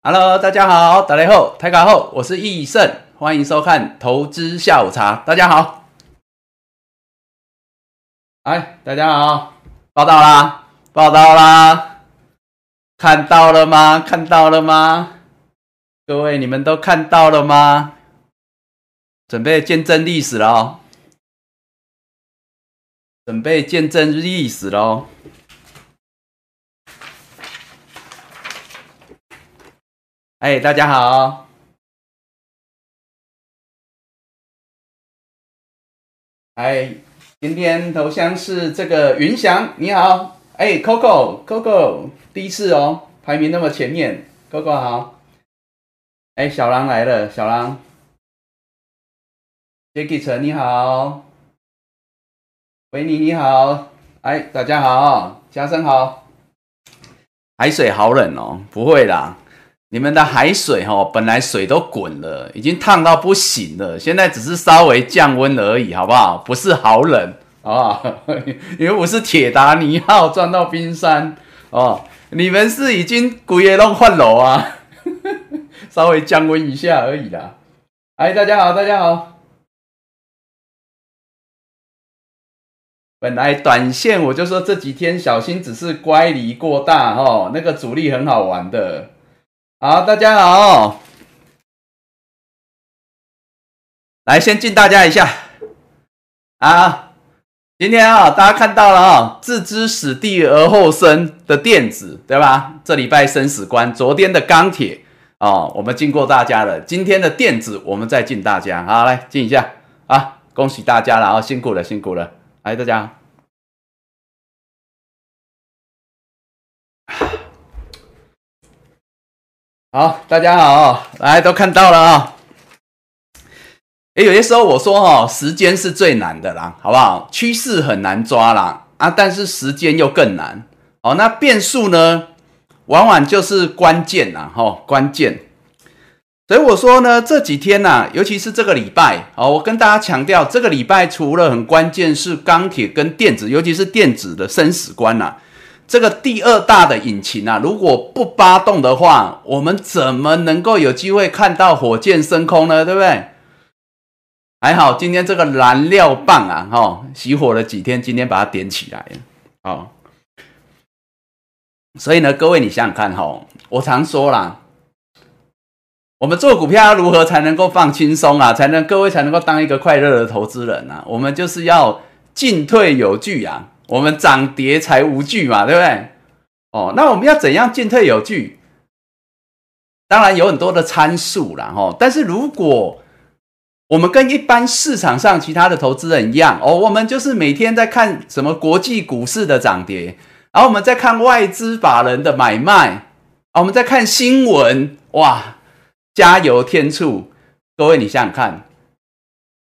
Hello，大家好，打雷后，台卡后，我是易胜，欢迎收看投资下午茶。大家好，哎，大家好，报道啦，报道啦，看到了吗？看到了吗？各位，你们都看到了吗？准备见证历史了哦，准备见证历史喽。哎，大家好！哎，今天头像是这个云翔，你好！哎，Coco，Coco，第一次哦，排名那么前面，Coco 好！哎，小狼来了，小狼，Jacky 陈你好，维尼你好，哎，大家好，嘉生好，海水好冷哦，不会啦。你们的海水哈，本来水都滚了，已经烫到不行了，现在只是稍微降温而已，好不好？不是好冷，好不好？因为我是铁达尼号撞到冰山哦，你们是已经鬼也弄换楼啊，稍微降温一下而已啦。哎，大家好，大家好。本来短线我就说这几天小心，只是乖离过大哦，那个主力很好玩的。好，大家好，来先敬大家一下啊！今天啊，大家看到了啊，置之死地而后生的电子，对吧？这礼拜生死关，昨天的钢铁哦，我们敬过大家了。今天的电子，我们再敬大家。好，来敬一下啊！恭喜大家了啊，辛苦了，辛苦了！来，大家。好，大家好，来都看到了啊。哎，有些时候我说哈，时间是最难的啦，好不好？趋势很难抓啦，啊，但是时间又更难。哦，那变数呢，往往就是关键啦，哈，关键。所以我说呢，这几天呐，尤其是这个礼拜，哦，我跟大家强调，这个礼拜除了很关键是钢铁跟电子，尤其是电子的生死关呐。这个第二大的引擎啊，如果不发动的话，我们怎么能够有机会看到火箭升空呢？对不对？还好今天这个燃料棒啊，哈，熄火了几天，今天把它点起来了，哦。所以呢，各位你想想看，哈，我常说啦，我们做股票要如何才能够放轻松啊？才能各位才能够当一个快乐的投资人啊？我们就是要进退有据啊。我们涨跌才无惧嘛，对不对？哦，那我们要怎样进退有据？当然有很多的参数啦，哈。但是如果我们跟一般市场上其他的投资人一样，哦，我们就是每天在看什么国际股市的涨跌，然后我们在看外资法人的买卖，啊，我们在看新闻，哇，加油添醋！各位，你想想看。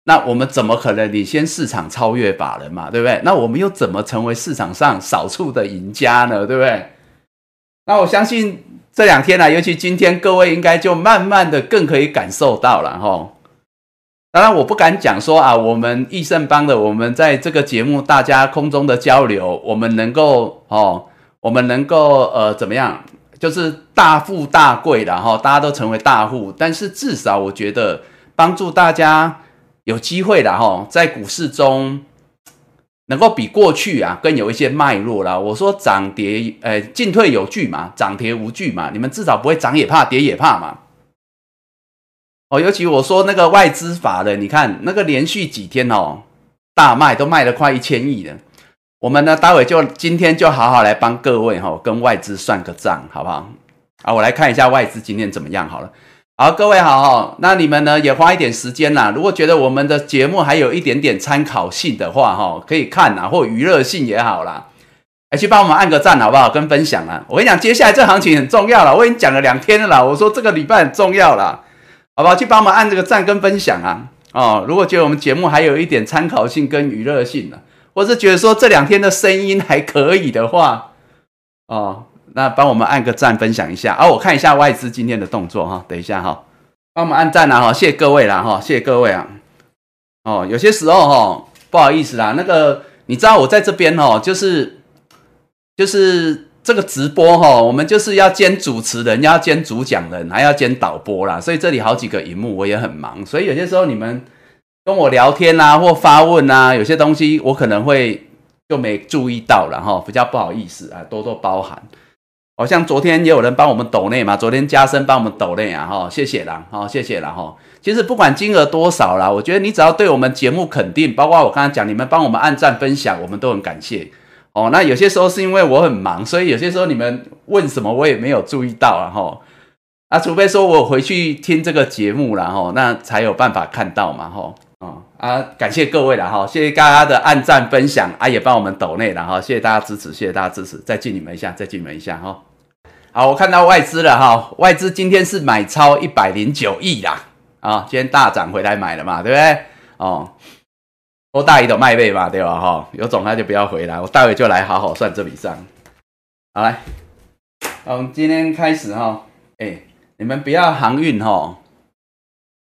那我们怎么可能领先市场超越法人嘛？对不对？那我们又怎么成为市场上少数的赢家呢？对不对？那我相信这两天呢，尤其今天，各位应该就慢慢的更可以感受到了哈。当然，我不敢讲说啊，我们益盛帮的，我们在这个节目大家空中的交流，我们能够哦，我们能够呃怎么样，就是大富大贵的哈，大家都成为大户。但是至少我觉得帮助大家。有机会的哈，在股市中能够比过去啊更有一些脉络啦。我说涨跌，呃，进退有据嘛，涨跌无惧嘛，你们至少不会涨也怕，跌也怕嘛。哦，尤其我说那个外资法的，你看那个连续几天哦，大卖都卖了快一千亿了。我们呢，待会就今天就好好来帮各位哈，跟外资算个账，好不好？啊，我来看一下外资今天怎么样好了。好，各位好哈，那你们呢也花一点时间啦。如果觉得我们的节目还有一点点参考性的话，哈，可以看啊，或娱乐性也好啦，哎，去帮我们按个赞好不好？跟分享啊。我跟你讲，接下来这行情很重要了，我已经讲了两天了啦。我说这个礼拜很重要了，好不好？去帮我们按这个赞跟分享啊。哦，如果觉得我们节目还有一点参考性跟娱乐性的，或是觉得说这两天的声音还可以的话，哦。那帮我们按个赞，分享一下啊！我看一下外资今天的动作哈，等一下哈，帮我们按赞啦哈，谢谢各位啦哈，谢谢各位啊！哦，有些时候哈，不好意思啦，那个你知道我在这边哦，就是就是这个直播哈，我们就是要兼主持人，要兼主讲人，还要兼导播啦，所以这里好几个荧幕，我也很忙，所以有些时候你们跟我聊天啊，或发问啊，有些东西我可能会就没注意到了哈，比较不好意思啊，多多包涵。好像昨天也有人帮我们抖内嘛，昨天加深帮我们抖内啊，哈，谢谢啦，好，谢谢啦，哈。其实不管金额多少啦，我觉得你只要对我们节目肯定，包括我刚才讲，你们帮我们按赞分享，我们都很感谢。哦，那有些时候是因为我很忙，所以有些时候你们问什么我也没有注意到啊，哈。啊，除非说我回去听这个节目了，哈，那才有办法看到嘛，哈。啊啊，感谢各位了，哈，谢谢大家的按赞分享啊，也帮我们抖内了，哈，谢谢大家支持，谢谢大家支持，再敬你们一下，再敬你们一下，哈。好，我看到外资了，哈，外资今天是买超一百零九亿啦，啊，今天大涨回来买了嘛，对不对？哦。我大姨的卖背嘛，对吧？哈，有种那就不要回来，我待会就来好好算这笔账。好来，我们今天开始哈，哎，你们不要航运哈，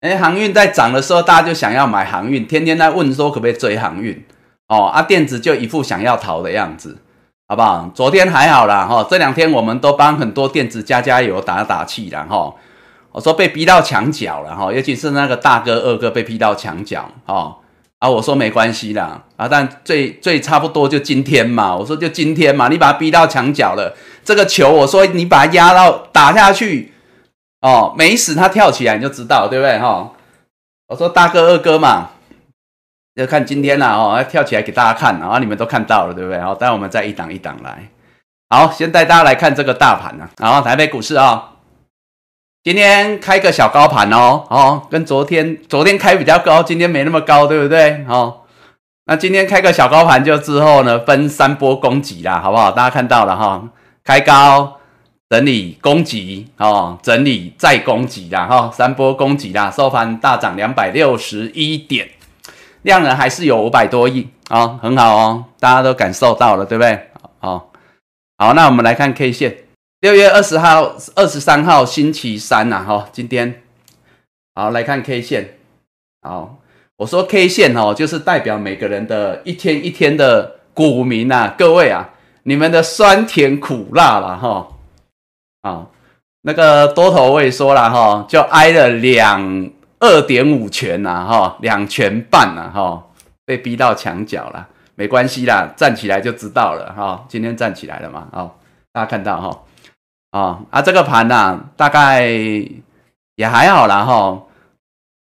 哎，航运在涨的时候，大家就想要买航运，天天在问说可不可以追航运哦，啊，电子就一副想要逃的样子，好不好？昨天还好啦，哈，这两天我们都帮很多电子加加油、打打气了哈。我说被逼到墙角了哈，尤其是那个大哥、二哥被逼到墙角哈。啊，我说没关系啦，啊，但最最差不多就今天嘛，我说就今天嘛，你把他逼到墙角了，这个球，我说你把它压到打下去，哦，没死他跳起来你就知道，对不对哈？我说大哥二哥嘛，要看今天啦，哦，要跳起来给大家看，然后你们都看到了，对不对？好，待会我们再一档一档来，好，先带大家来看这个大盘呢，然后台北股市啊。今天开个小高盘哦，哦，跟昨天昨天开比较高，今天没那么高，对不对？哦，那今天开个小高盘就之后呢，分三波攻击啦，好不好？大家看到了哈，开高整理攻击哦，整理再攻击啦，哈，三波攻击啦，收盘大涨两百六十一点，量能还是有五百多亿啊，很好哦，大家都感受到了，对不对？好，好，那我们来看 K 线。六月二十号、二十三号星期三呐，哈，今天好来看 K 线。好，我说 K 线哦，就是代表每个人的一天一天的股民呐，各位啊，你们的酸甜苦辣了哈。啊，那个多头位说了哈，就挨了两二点五拳呐，哈，两拳半呐，哈，被逼到墙角了，没关系啦，站起来就知道了哈。今天站起来了嘛，哦，大家看到哈。啊啊，这个盘呐，大概也还好啦哈，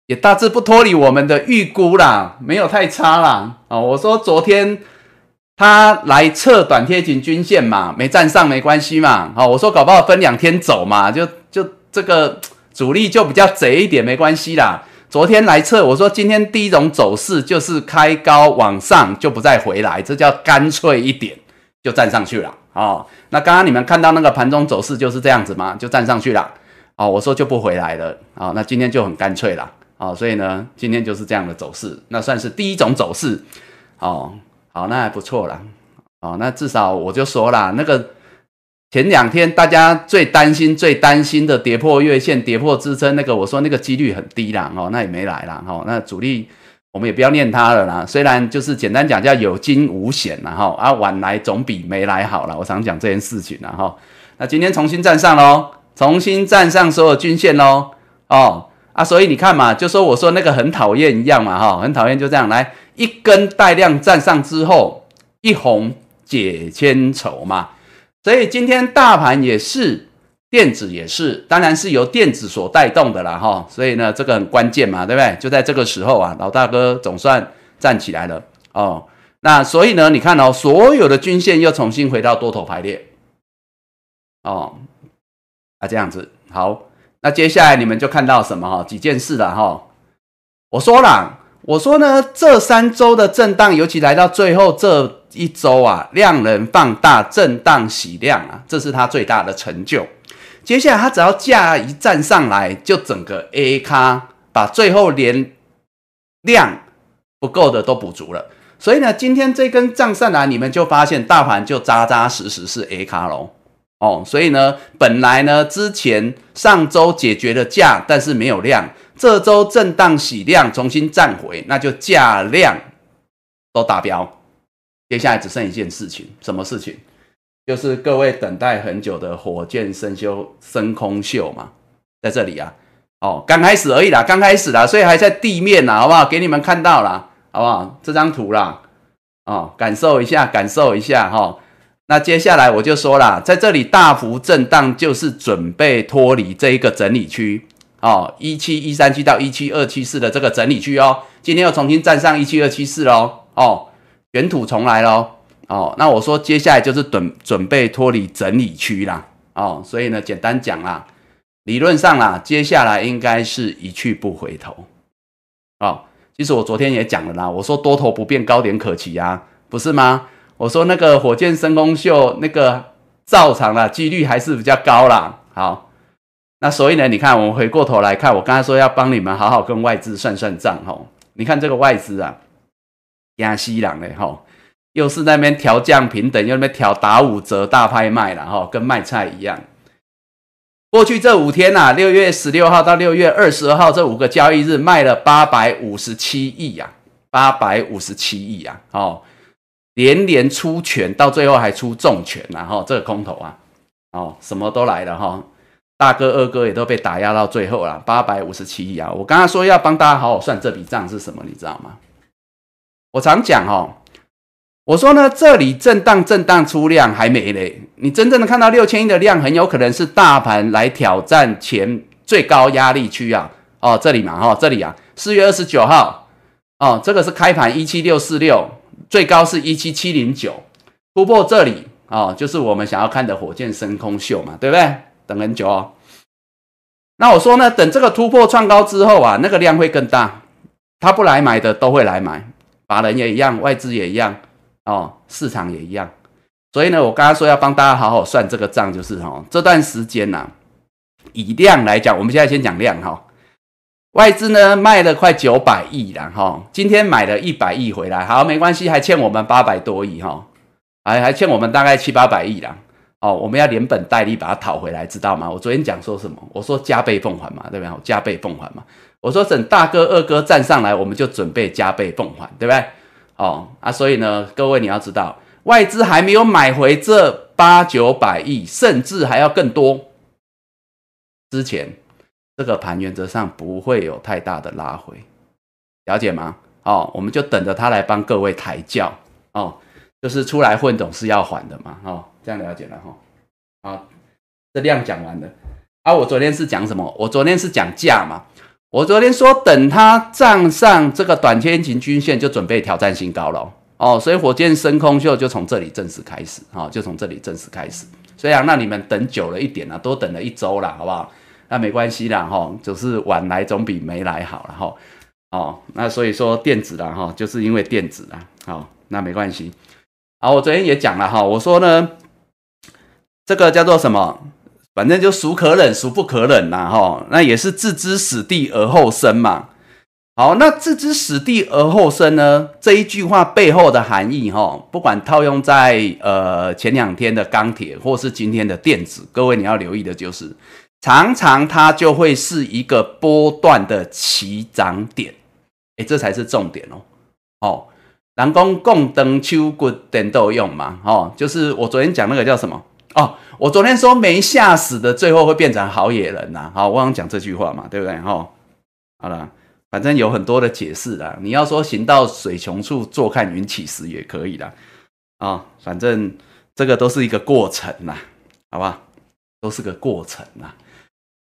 也大致不脱离我们的预估啦，没有太差啦。哦，我说昨天他来测短贴紧均线嘛，没站上没关系嘛。好，我说搞不好分两天走嘛，就就这个主力就比较贼一点，没关系啦。昨天来测，我说今天第一种走势就是开高往上，就不再回来，这叫干脆一点，就站上去了啊。那刚刚你们看到那个盘中走势就是这样子嘛，就站上去了，哦，我说就不回来了，啊，那今天就很干脆了，哦，所以呢，今天就是这样的走势，那算是第一种走势，哦，好，那还不错啦，哦，那至少我就说啦，那个前两天大家最担心、最担心的跌破月线、跌破支撑，那个我说那个几率很低啦，哦，那也没来啦，哦，那主力。我们也不要念它了啦，虽然就是简单讲叫有惊无险啦哈，啊晚来总比没来好了，我常讲这件事情啦哈。那今天重新站上喽，重新站上所有均线喽，哦啊，所以你看嘛，就说我说那个很讨厌一样嘛哈，很讨厌就这样来一根带量站上之后一红解千愁嘛，所以今天大盘也是。电子也是，当然是由电子所带动的啦，哈，所以呢，这个很关键嘛，对不对？就在这个时候啊，老大哥总算站起来了哦。那所以呢，你看哦，所有的均线又重新回到多头排列，哦，啊，这样子好。那接下来你们就看到什么哈？几件事了哈。我说了，我说呢，这三周的震荡，尤其来到最后这一周啊，量能放大，震荡洗量啊，这是它最大的成就。接下来它只要价一站上来，就整个 A 咖把最后连量不够的都补足了。所以呢，今天这根涨上来，你们就发现大盘就扎扎实实是 A 咖喽。哦，所以呢，本来呢之前上周解决了价，但是没有量，这周震荡洗量重新站回，那就价量都达标。接下来只剩一件事情，什么事情？就是各位等待很久的火箭升修升空秀嘛，在这里啊，哦，刚开始而已啦，刚开始啦，所以还在地面啦，好不好？给你们看到啦，好不好？这张图啦，哦，感受一下，感受一下哈。那接下来我就说了，在这里大幅震荡，就是准备脱离这一个整理区哦，一七一三七到一七二七四的这个整理区哦，今天又重新站上一七二七四喽，哦，卷土重来喽。哦，那我说接下来就是准准备脱离整理区啦，哦，所以呢，简单讲啦，理论上啦，接下来应该是一去不回头，哦，其实我昨天也讲了啦，我说多头不变，高点可期啊，不是吗？我说那个火箭升空秀那个照常啦，几率还是比较高啦。好，那所以呢，你看我们回过头来看，我刚才说要帮你们好好跟外资算算账吼，你看这个外资啊，亚西郎嘞吼。又是那边调降平等，又那边调打五折大拍卖了哈，跟卖菜一样。过去这五天呐，六月十六号到六月二十二号这五个交易日卖了八百五十七亿呀，八百五十七亿呀，哦，连连出拳，到最后还出重拳然后这个空头啊，哦，什么都来了哈，大哥二哥也都被打压到最后了，八百五十七亿啊！我刚刚说要帮大家好好算这笔账是什么，你知道吗？我常讲哦。我说呢，这里震荡震荡出量还没嘞，你真正的看到六千亿的量，很有可能是大盘来挑战前最高压力区啊！哦，这里嘛，哈，这里啊，四月二十九号，哦，这个是开盘一七六四六，最高是一七七零九，突破这里，哦，就是我们想要看的火箭升空秀嘛，对不对？等很久哦。那我说呢，等这个突破创高之后啊，那个量会更大，他不来买的都会来买，法人也一样，外资也一样。哦，市场也一样，所以呢，我刚刚说要帮大家好好算这个账，就是哈，这段时间呐，以量来讲，我们现在先讲量哈，外资呢卖了快九百亿了哈，今天买了一百亿回来，好，没关系，还欠我们八百多亿哈，还还欠我们大概七八百亿啦，哦，我们要连本带利把它讨回来，知道吗？我昨天讲说什么？我说加倍奉还嘛，对不对？加倍奉还嘛，我说等大哥二哥站上来，我们就准备加倍奉还，对不对？哦啊，所以呢，各位你要知道，外资还没有买回这八九百亿，甚至还要更多。之前这个盘原则上不会有太大的拉回，了解吗？哦，我们就等着他来帮各位抬轿哦，就是出来混总是要还的嘛，哦，这样了解了哈。好，这量讲完了啊，我昨天是讲什么？我昨天是讲价嘛。我昨天说，等它站上这个短天晴均线，就准备挑战新高了哦。所以火箭升空秀就从这里正式开始哦，就从这里正式开始。虽然那你们等久了一点了，多等了一周了，好不好？那没关系啦，哈，就是晚来总比没来好了，哈。哦，那所以说电子啦，哈，就是因为电子啦，好，那没关系。好，我昨天也讲了哈，我说呢，这个叫做什么？反正就孰可忍孰不可忍呐，哈，那也是置之死地而后生嘛。好，那置之死地而后生呢？这一句话背后的含义，哈，不管套用在呃前两天的钢铁，或是今天的电子，各位你要留意的就是，常常它就会是一个波段的起涨点，哎，这才是重点哦。哦，南宫共登秋骨等都用嘛，哦，就是我昨天讲那个叫什么？哦，我昨天说没吓死的，最后会变成好野人呐。好，我想讲这句话嘛，对不对？哈，好了，反正有很多的解释啦。你要说行到水穷处，坐看云起时也可以的啊。反正这个都是一个过程呐，好吧？都是个过程呐。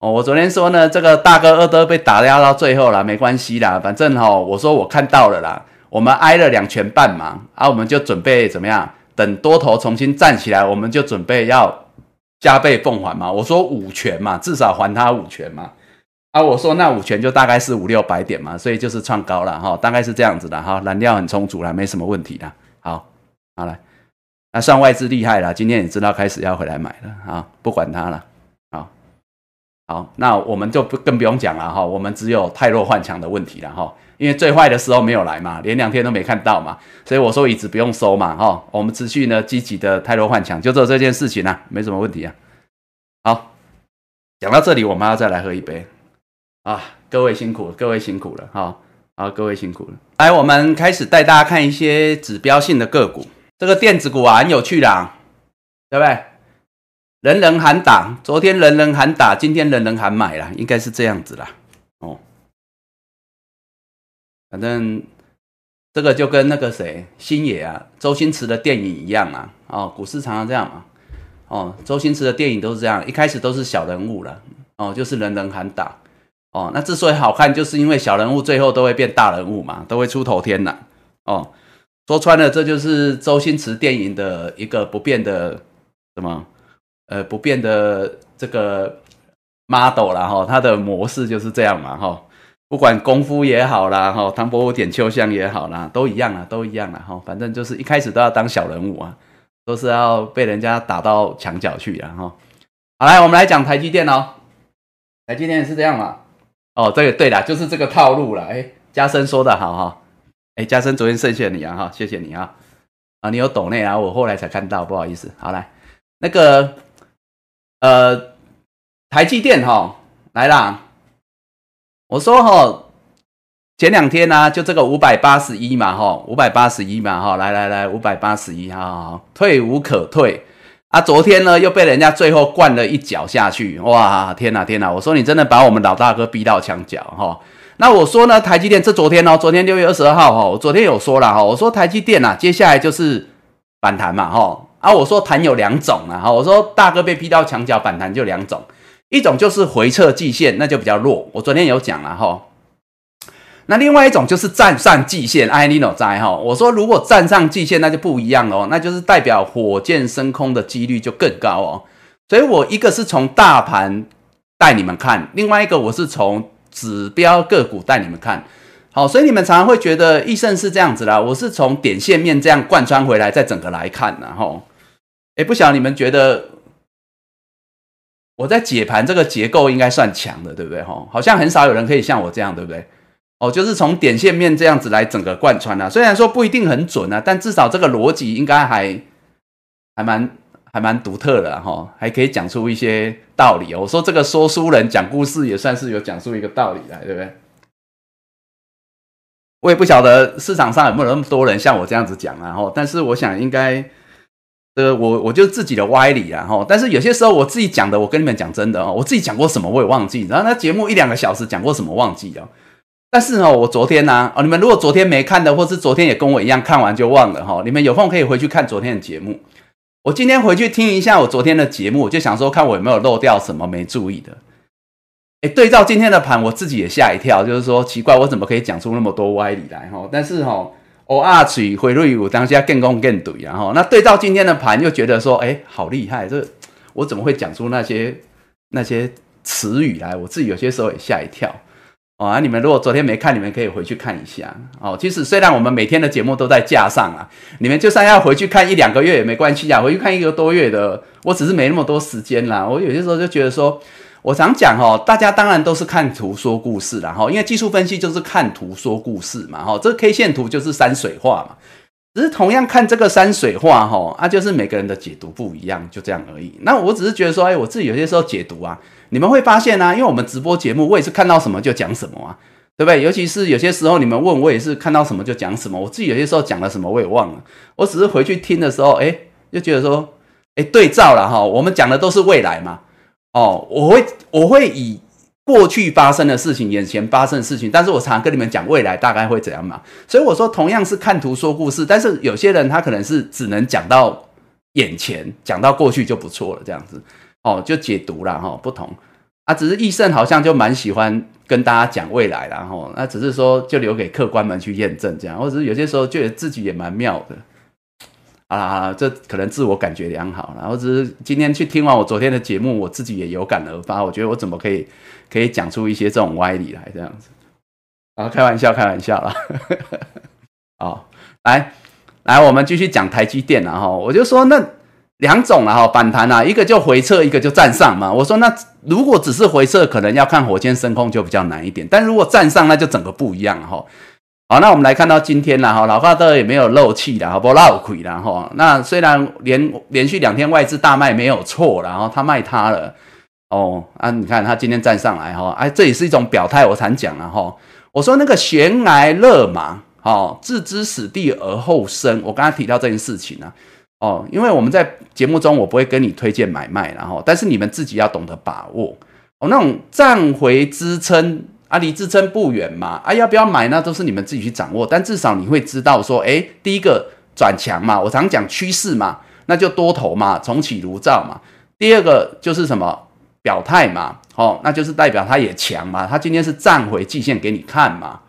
哦，我昨天说呢，这个大哥二哥被打压到最后了，没关系啦。反正哈，我说我看到了啦，我们挨了两拳半嘛，啊，我们就准备怎么样？等多头重新站起来，我们就准备要加倍奉还嘛。我说五拳嘛，至少还他五拳嘛。啊，我说那五拳就大概是五六百点嘛，所以就是创高了哈，大概是这样子的哈。燃料很充足了，没什么问题的。好，好来，那算外资厉害了，今天也知道开始要回来买了啊，不管它了。好，那我们就不更不用讲了哈，我们只有太弱换强的问题了哈。因为最坏的时候没有来嘛，连两天都没看到嘛，所以我说椅子不用收嘛，哈，我们持续呢积极的泰罗换强，就做这件事情啊，没什么问题啊。好，讲到这里，我们要再来喝一杯啊，各位辛苦，各位辛苦了，哈，好，各位辛苦了。来，我们开始带大家看一些指标性的个股，这个电子股啊很有趣啦，对不对？人人喊打，昨天人人喊打，今天人人喊买了，应该是这样子啦。哦，反正这个就跟那个谁星爷啊，周星驰的电影一样啊。哦，股市常常这样嘛。哦，周星驰的电影都是这样，一开始都是小人物了。哦，就是人人喊打。哦，那之所以好看，就是因为小人物最后都会变大人物嘛，都会出头天呐。哦，说穿了，这就是周星驰电影的一个不变的什么？呃，不变的这个 model 啦，哈，它的模式就是这样嘛，哈，不管功夫也好啦，哈，唐伯虎点秋香也好啦，都一样啊，都一样啊，哈，反正就是一开始都要当小人物啊，都是要被人家打到墙角去啊，哈。好，来，我们来讲台积电哦，台积电是这样嘛？哦，这个对了，就是这个套路了。哎，嘉生说的好哈，哎，嘉生昨天谢谢你啊，哈，谢谢你啊，啊，你有抖内啊，我后来才看到，不好意思。好来，那个。呃，台积电哈来啦！我说哈，前两天呢，就这个五百八十一嘛哈，五百八十一嘛哈，来来来，五百八十一哈，退无可退啊！昨天呢，又被人家最后灌了一脚下去，哇！天哪天哪！我说你真的把我们老大哥逼到墙角哈！那我说呢，台积电这昨天哦，昨天六月二十二号哈，我昨天有说了哈，我说台积电呐，接下来就是反弹嘛哈。啊，我说弹有两种啊，哈，我说大哥被逼到墙角反弹就两种，一种就是回撤季线，那就比较弱，我昨天有讲了哈。那另外一种就是站上季线，哎，你有在哈？我说如果站上季线，那就不一样哦，那就是代表火箭升空的几率就更高哦。所以我一个是从大盘带你们看，另外一个我是从指标个股带你们看。好，所以你们常常会觉得易盛是这样子啦，我是从点线面这样贯穿回来，再整个来看然后。哎，不晓得你们觉得我在解盘这个结构应该算强的，对不对？哈，好像很少有人可以像我这样，对不对？哦，就是从点线面这样子来整个贯穿啊。虽然说不一定很准啊，但至少这个逻辑应该还还蛮还蛮独特的哈，还可以讲出一些道理哦。我说这个说书人讲故事也算是有讲出一个道理来，对不对？我也不晓得市场上有没有那么多人像我这样子讲啊，哈，但是我想应该。呃，我我就自己的歪理然后，但是有些时候我自己讲的，我跟你们讲真的哦，我自己讲过什么我也忘记，然后那节目一两个小时讲过什么忘记了，但是哦，我昨天呢，哦，你们如果昨天没看的，或是昨天也跟我一样看完就忘了哈，你们有空可以回去看昨天的节目。我今天回去听一下我昨天的节目，就想说看我有没有漏掉什么没注意的。哎，对照今天的盘，我自己也吓一跳，就是说奇怪，我怎么可以讲出那么多歪理来哈？但是哈。哦啊，取回瑞五当下更攻更怼，然后那对照今天的盘，又觉得说，哎，好厉害！这我怎么会讲出那些那些词语来？我自己有些时候也吓一跳。啊，你们如果昨天没看，你们可以回去看一下。哦，其实虽然我们每天的节目都在架上啊，你们就算要回去看一两个月也没关系啊，回去看一个多月的，我只是没那么多时间啦。我有些时候就觉得说。我常讲哦，大家当然都是看图说故事啦，哈，因为技术分析就是看图说故事嘛，哈，这 K 线图就是山水画嘛，只是同样看这个山水画，哈，啊，就是每个人的解读不一样，就这样而已。那我只是觉得说，哎，我自己有些时候解读啊，你们会发现啊，因为我们直播节目，我也是看到什么就讲什么啊，对不对？尤其是有些时候你们问我，也是看到什么就讲什么，我自己有些时候讲了什么我也忘了，我只是回去听的时候，哎，就觉得说，哎，对照了哈，我们讲的都是未来嘛。哦，我会我会以过去发生的事情、眼前发生的事情，但是我常常跟你们讲未来大概会怎样嘛。所以我说，同样是看图说故事，但是有些人他可能是只能讲到眼前，讲到过去就不错了，这样子哦，就解读了哈，不同啊。只是易胜好像就蛮喜欢跟大家讲未来，然后那只是说就留给客官们去验证这样，或者是有些时候觉得自己也蛮妙的。啊，这可能自我感觉良好，然后只是今天去听完我昨天的节目，我自己也有感而发。我觉得我怎么可以可以讲出一些这种歪理来这样子？啊，开玩笑，开玩笑啦。好，来来，我们继续讲台积电了哈。我就说那两种了哈，反弹啊，一个就回撤，一个就站上嘛。我说那如果只是回撤，可能要看火箭升空就比较难一点，但如果站上，那就整个不一样哈。好，那我们来看到今天了哈，老大哥也没有漏气了，好不漏亏了哈。那虽然连连续两天外资大卖没有错，然后他卖他了哦啊，你看他今天站上来哈，哎，这也是一种表态，我常讲了哈。我说那个悬崖勒马，哦，置之死地而后生，我刚才提到这件事情呢。哦，因为我们在节目中我不会跟你推荐买卖，然后但是你们自己要懂得把握哦，那种站回支撑啊，离支撑不远嘛，啊，要不要买那都是你们自己去掌握，但至少你会知道说，哎，第一个转强嘛，我常讲趋势嘛，那就多头嘛，重启炉灶嘛，第二个就是什么？表态嘛，哦，那就是代表他也强嘛，他今天是站回季线给你看嘛，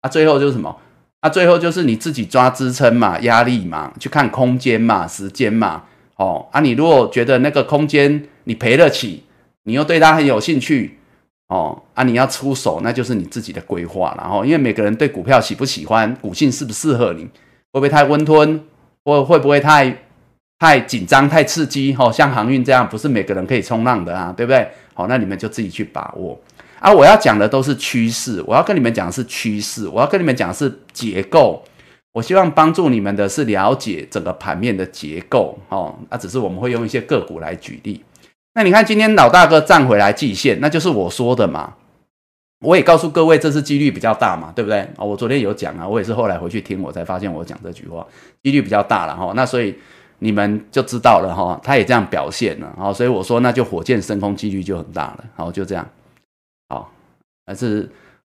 啊，最后就是什么？啊，最后就是你自己抓支撑嘛，压力嘛，去看空间嘛，时间嘛，哦，啊，你如果觉得那个空间你赔得起，你又对它很有兴趣，哦，啊，你要出手，那就是你自己的规划了，哦，因为每个人对股票喜不喜欢，股性适不适合你，会不会太温吞，或会不会太？太紧张、太刺激，吼，像航运这样，不是每个人可以冲浪的啊，对不对？好，那你们就自己去把握啊。我要讲的都是趋势，我要跟你们讲的是趋势，我要跟你们讲的是结构。我希望帮助你们的是了解整个盘面的结构，哦，那只是我们会用一些个股来举例。那你看今天老大哥站回来季线，那就是我说的嘛。我也告诉各位，这次几率比较大嘛，对不对？哦，我昨天有讲啊，我也是后来回去听，我才发现我讲这句话几率比较大了哈。那所以。你们就知道了哈，他也这样表现了，好，所以我说那就火箭升空几率就很大了，好，就这样，好，还是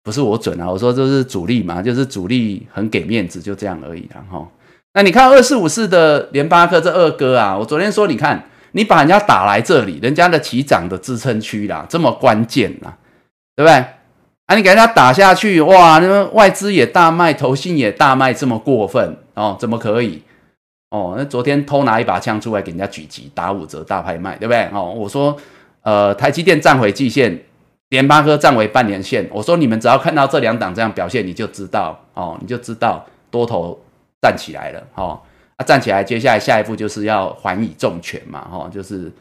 不是我准啊？我说这是主力嘛，就是主力很给面子，就这样而已了哈。那你看二四五四的联发科这二哥啊，我昨天说你看你把人家打来这里，人家的起涨的支撑区啦，这么关键啦，对不对？啊，你给人家打下去，哇，那外资也大卖，投信也大卖，这么过分哦？怎么可以？哦，那昨天偷拿一把枪出来给人家狙击，打五折大拍卖，对不对？哦，我说，呃，台积电站回季线，联发科站回半年线。我说你们只要看到这两档这样表现，你就知道，哦，你就知道多头站起来了，哦，啊，站起来，接下来下一步就是要还以重拳嘛，哈，就是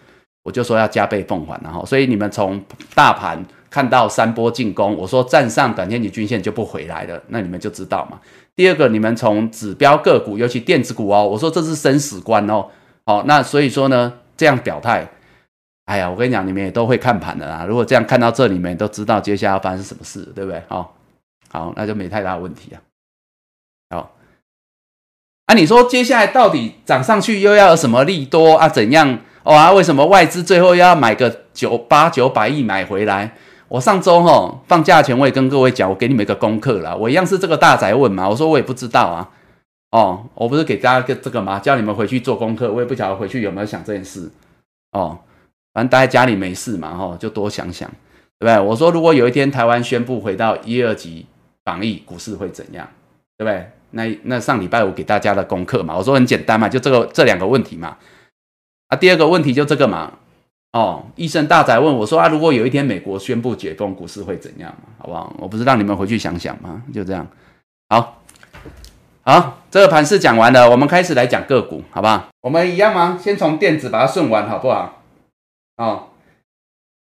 我就说要加倍奉还，然后，所以你们从大盘看到三波进攻，我说站上短天期均线就不回来了，那你们就知道嘛。第二个，你们从指标个股，尤其电子股哦，我说这是生死关哦。好，那所以说呢，这样表态，哎呀，我跟你讲，你们也都会看盘的啦。如果这样看到这里面，都知道接下来要发生什么事，对不对？好，好，那就没太大问题啊。好，啊，你说接下来到底涨上去又要有什么利多啊？怎样？哇，为什么外资最后要买个九八九百亿买回来？我上周哈放假前，我也跟各位讲，我给你们一个功课啦。我一样是这个大宅问嘛，我说我也不知道啊。哦，我不是给大家个这个吗？叫你们回去做功课，我也不晓得回去有没有想这件事。哦，反正待在家里没事嘛，哈，就多想想，对不对？我说如果有一天台湾宣布回到一二级防疫，股市会怎样？对不对？那那上礼拜五给大家的功课嘛，我说很简单嘛，就这个这两个问题嘛。啊，第二个问题就这个嘛。哦，医生大仔问我说：“啊，如果有一天美国宣布解封，股市会怎样好不好？我不是让你们回去想想吗？就这样。好，好，这个盘是讲完了，我们开始来讲个股，好不好？我们一样吗？先从电子把它顺完，好不好？哦，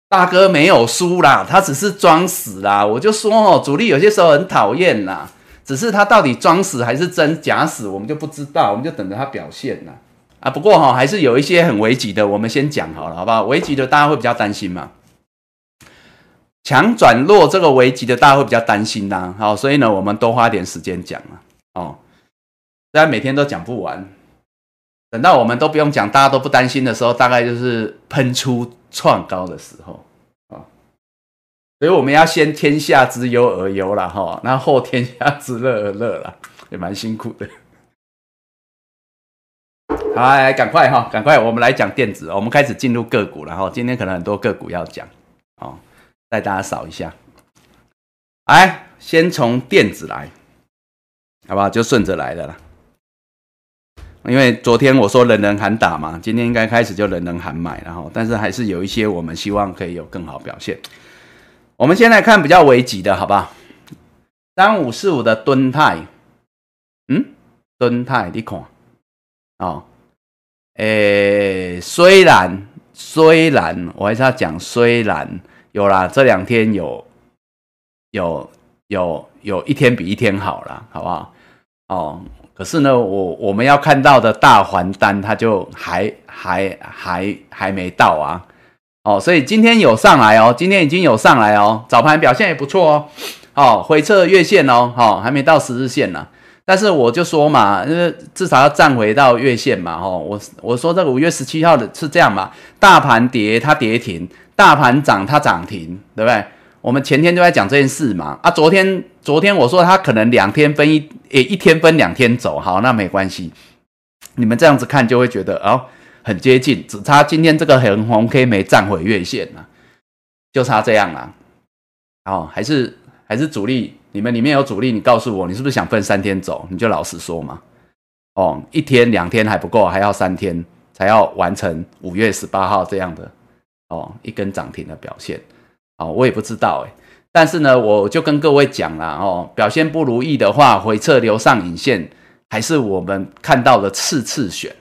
大哥没有输啦，他只是装死啦。我就说哦，主力有些时候很讨厌啦，只是他到底装死还是真假死，我们就不知道，我们就等着他表现了。啊，不过哈，还是有一些很危急的，我们先讲好了，好不好？危急的大家会比较担心嘛，强转弱这个危急的大家会比较担心呐，好，所以呢，我们多花点时间讲了，哦，大家每天都讲不完，等到我们都不用讲，大家都不担心的时候，大概就是喷出创高的时候，所以我们要先天下之忧而忧了哈，那后天下之乐而乐了，也蛮辛苦的。好来，赶快哈，赶快，我们来讲电子。我们开始进入个股，然后今天可能很多个股要讲哦，带大家扫一下。来，先从电子来，好不好？就顺着来的啦。因为昨天我说人人喊打嘛，今天应该开始就人人喊买，然后但是还是有一些我们希望可以有更好表现。我们先来看比较危急的，好不好？三五四五的敦泰，嗯，敦泰，你看，哦。诶，虽然虽然我还是要讲，虽然有啦，这两天有有有有一天比一天好了，好不好？哦，可是呢，我我们要看到的大还单，它就还还还还没到啊！哦，所以今天有上来哦，今天已经有上来哦，早盘表现也不错哦，哦，回撤月线哦，好，还没到十日线呢。但是我就说嘛，因为至少要站回到月线嘛，哦，我我说这个五月十七号的是这样嘛，大盘跌它跌停，大盘涨它涨停，对不对？我们前天就在讲这件事嘛，啊，昨天昨天我说它可能两天分一，诶，一天分两天走，好，那没关系，你们这样子看就会觉得哦，很接近，只差今天这个横红 K 没站回月线了，就差这样了，哦，还是还是主力。你们里面有主力，你告诉我，你是不是想分三天走？你就老实说嘛。哦，一天两天还不够，还要三天才要完成五月十八号这样的哦一根涨停的表现。哦，我也不知道哎，但是呢，我就跟各位讲了哦，表现不如意的话，回撤留上影线还是我们看到的次次选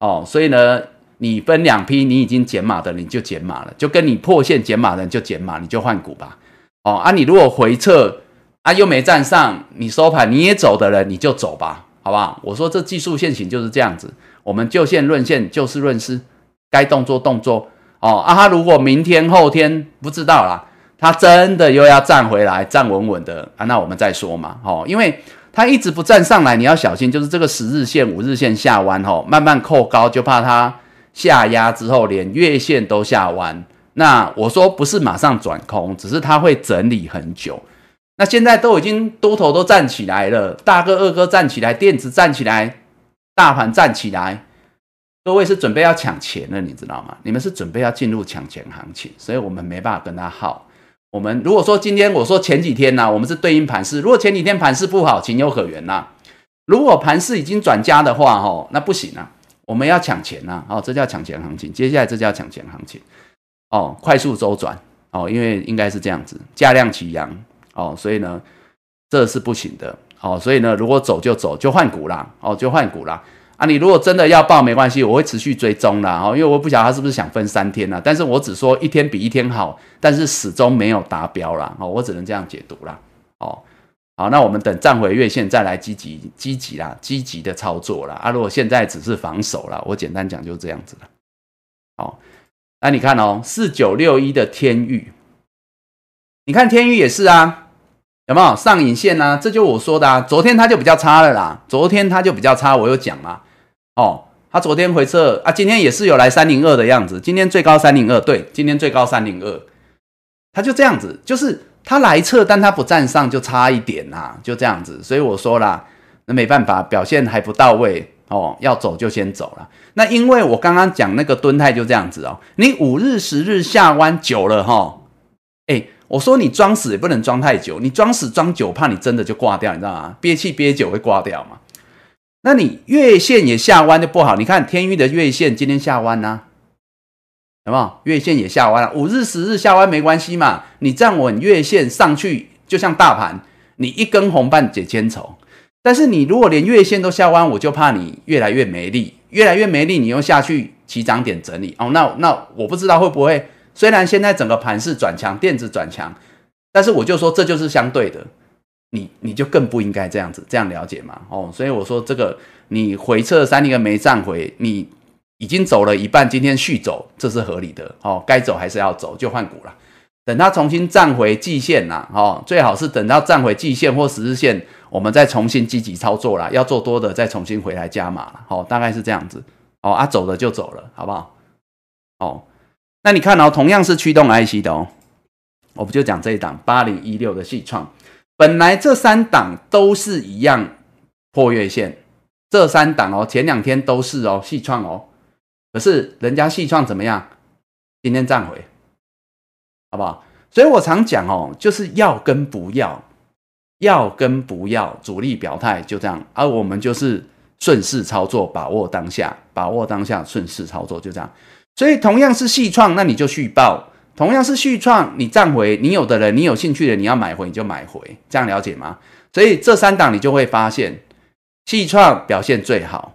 哦。所以呢，你分两批，你已经减码的你就减码了，就跟你破线减码的就减码，你就换股吧。哦啊，你如果回撤。啊，又没站上，你收盘你也走的人，你就走吧，好不好？我说这技术线型就是这样子，我们就线论线，就事论事，该动作动作哦。啊，他如果明天后天不知道啦，他真的又要站回来，站稳稳的啊，那我们再说嘛，哦，因为他一直不站上来，你要小心，就是这个十日线、五日线下弯，吼，慢慢扣高，就怕它下压之后连月线都下弯。那我说不是马上转空，只是它会整理很久。那现在都已经多头都站起来了，大哥二哥站起来，电子站起来，大盘站起来，各位是准备要抢钱了，你知道吗？你们是准备要进入抢钱行情，所以我们没办法跟他耗。我们如果说今天我说前几天呢，我们是对应盘势，如果前几天盘势不好，情有可原呐。如果盘势已经转佳的话，吼，那不行啊，我们要抢钱呐，哦，这叫抢钱行情。接下来这叫抢钱行情，哦，快速周转，哦，因为应该是这样子，价量齐扬。哦，所以呢，这是不行的。哦，所以呢，如果走就走，就换股啦。哦，就换股啦。啊，你如果真的要报，没关系，我会持续追踪啦。哦，因为我不晓得他是不是想分三天呢？但是我只说一天比一天好，但是始终没有达标啦。哦，我只能这样解读啦。哦，好，那我们等站回月线再来积极积极啦，积极的操作啦。啊，如果现在只是防守啦，我简单讲就这样子了。好，那你看哦，四九六一的天域，你看天域也是啊。有没有上影线呢？这就我说的啊，昨天它就比较差了啦。昨天它就比较差，我有讲嘛。哦，他昨天回撤啊，今天也是有来三零二的样子。今天最高三零二，对，今天最高三零二，他就这样子，就是他来测，但他不站上，就差一点呐，就这样子。所以我说啦，那没办法，表现还不到位哦，要走就先走了。那因为我刚刚讲那个蹲态就这样子哦，你五日十日下弯久了哈，哎。我说你装死也不能装太久，你装死装久，怕你真的就挂掉，你知道吗？憋气憋久会挂掉嘛？那你月线也下弯就不好。你看天域的月线今天下弯呐，有没有？月线也下弯了，五日、十日下弯没关系嘛？你站稳月线上去，就像大盘，你一根红半解千愁。但是你如果连月线都下弯，我就怕你越来越没力，越来越没力，你又下去起涨点整理哦。那那我不知道会不会。虽然现在整个盘是转强，电子转强，但是我就说这就是相对的，你你就更不应该这样子，这样了解嘛？哦，所以我说这个你回撤三零个没站回，你已经走了一半，今天续走，这是合理的哦。该走还是要走，就换股了。等它重新站回季线啦，哦，最好是等到站回季线或十日线，我们再重新积极操作啦。要做多的再重新回来加码了。好，大概是这样子。哦啊，走了就走了，好不好？哦。那你看哦，同样是驱动 IC 的哦，我不就讲这一档八零一六的细创，本来这三档都是一样破月线，这三档哦，前两天都是哦，细创哦，可是人家细创怎么样？今天站回，好不好？所以我常讲哦，就是要跟不要，要跟不要，主力表态就这样，而我们就是顺势操作，把握当下，把握当下，顺势操作，就这样。所以同样是续创，那你就续报；同样是续创，你站回，你有的人，你有兴趣的，你要买回你就买回，这样了解吗？所以这三档你就会发现，续创表现最好，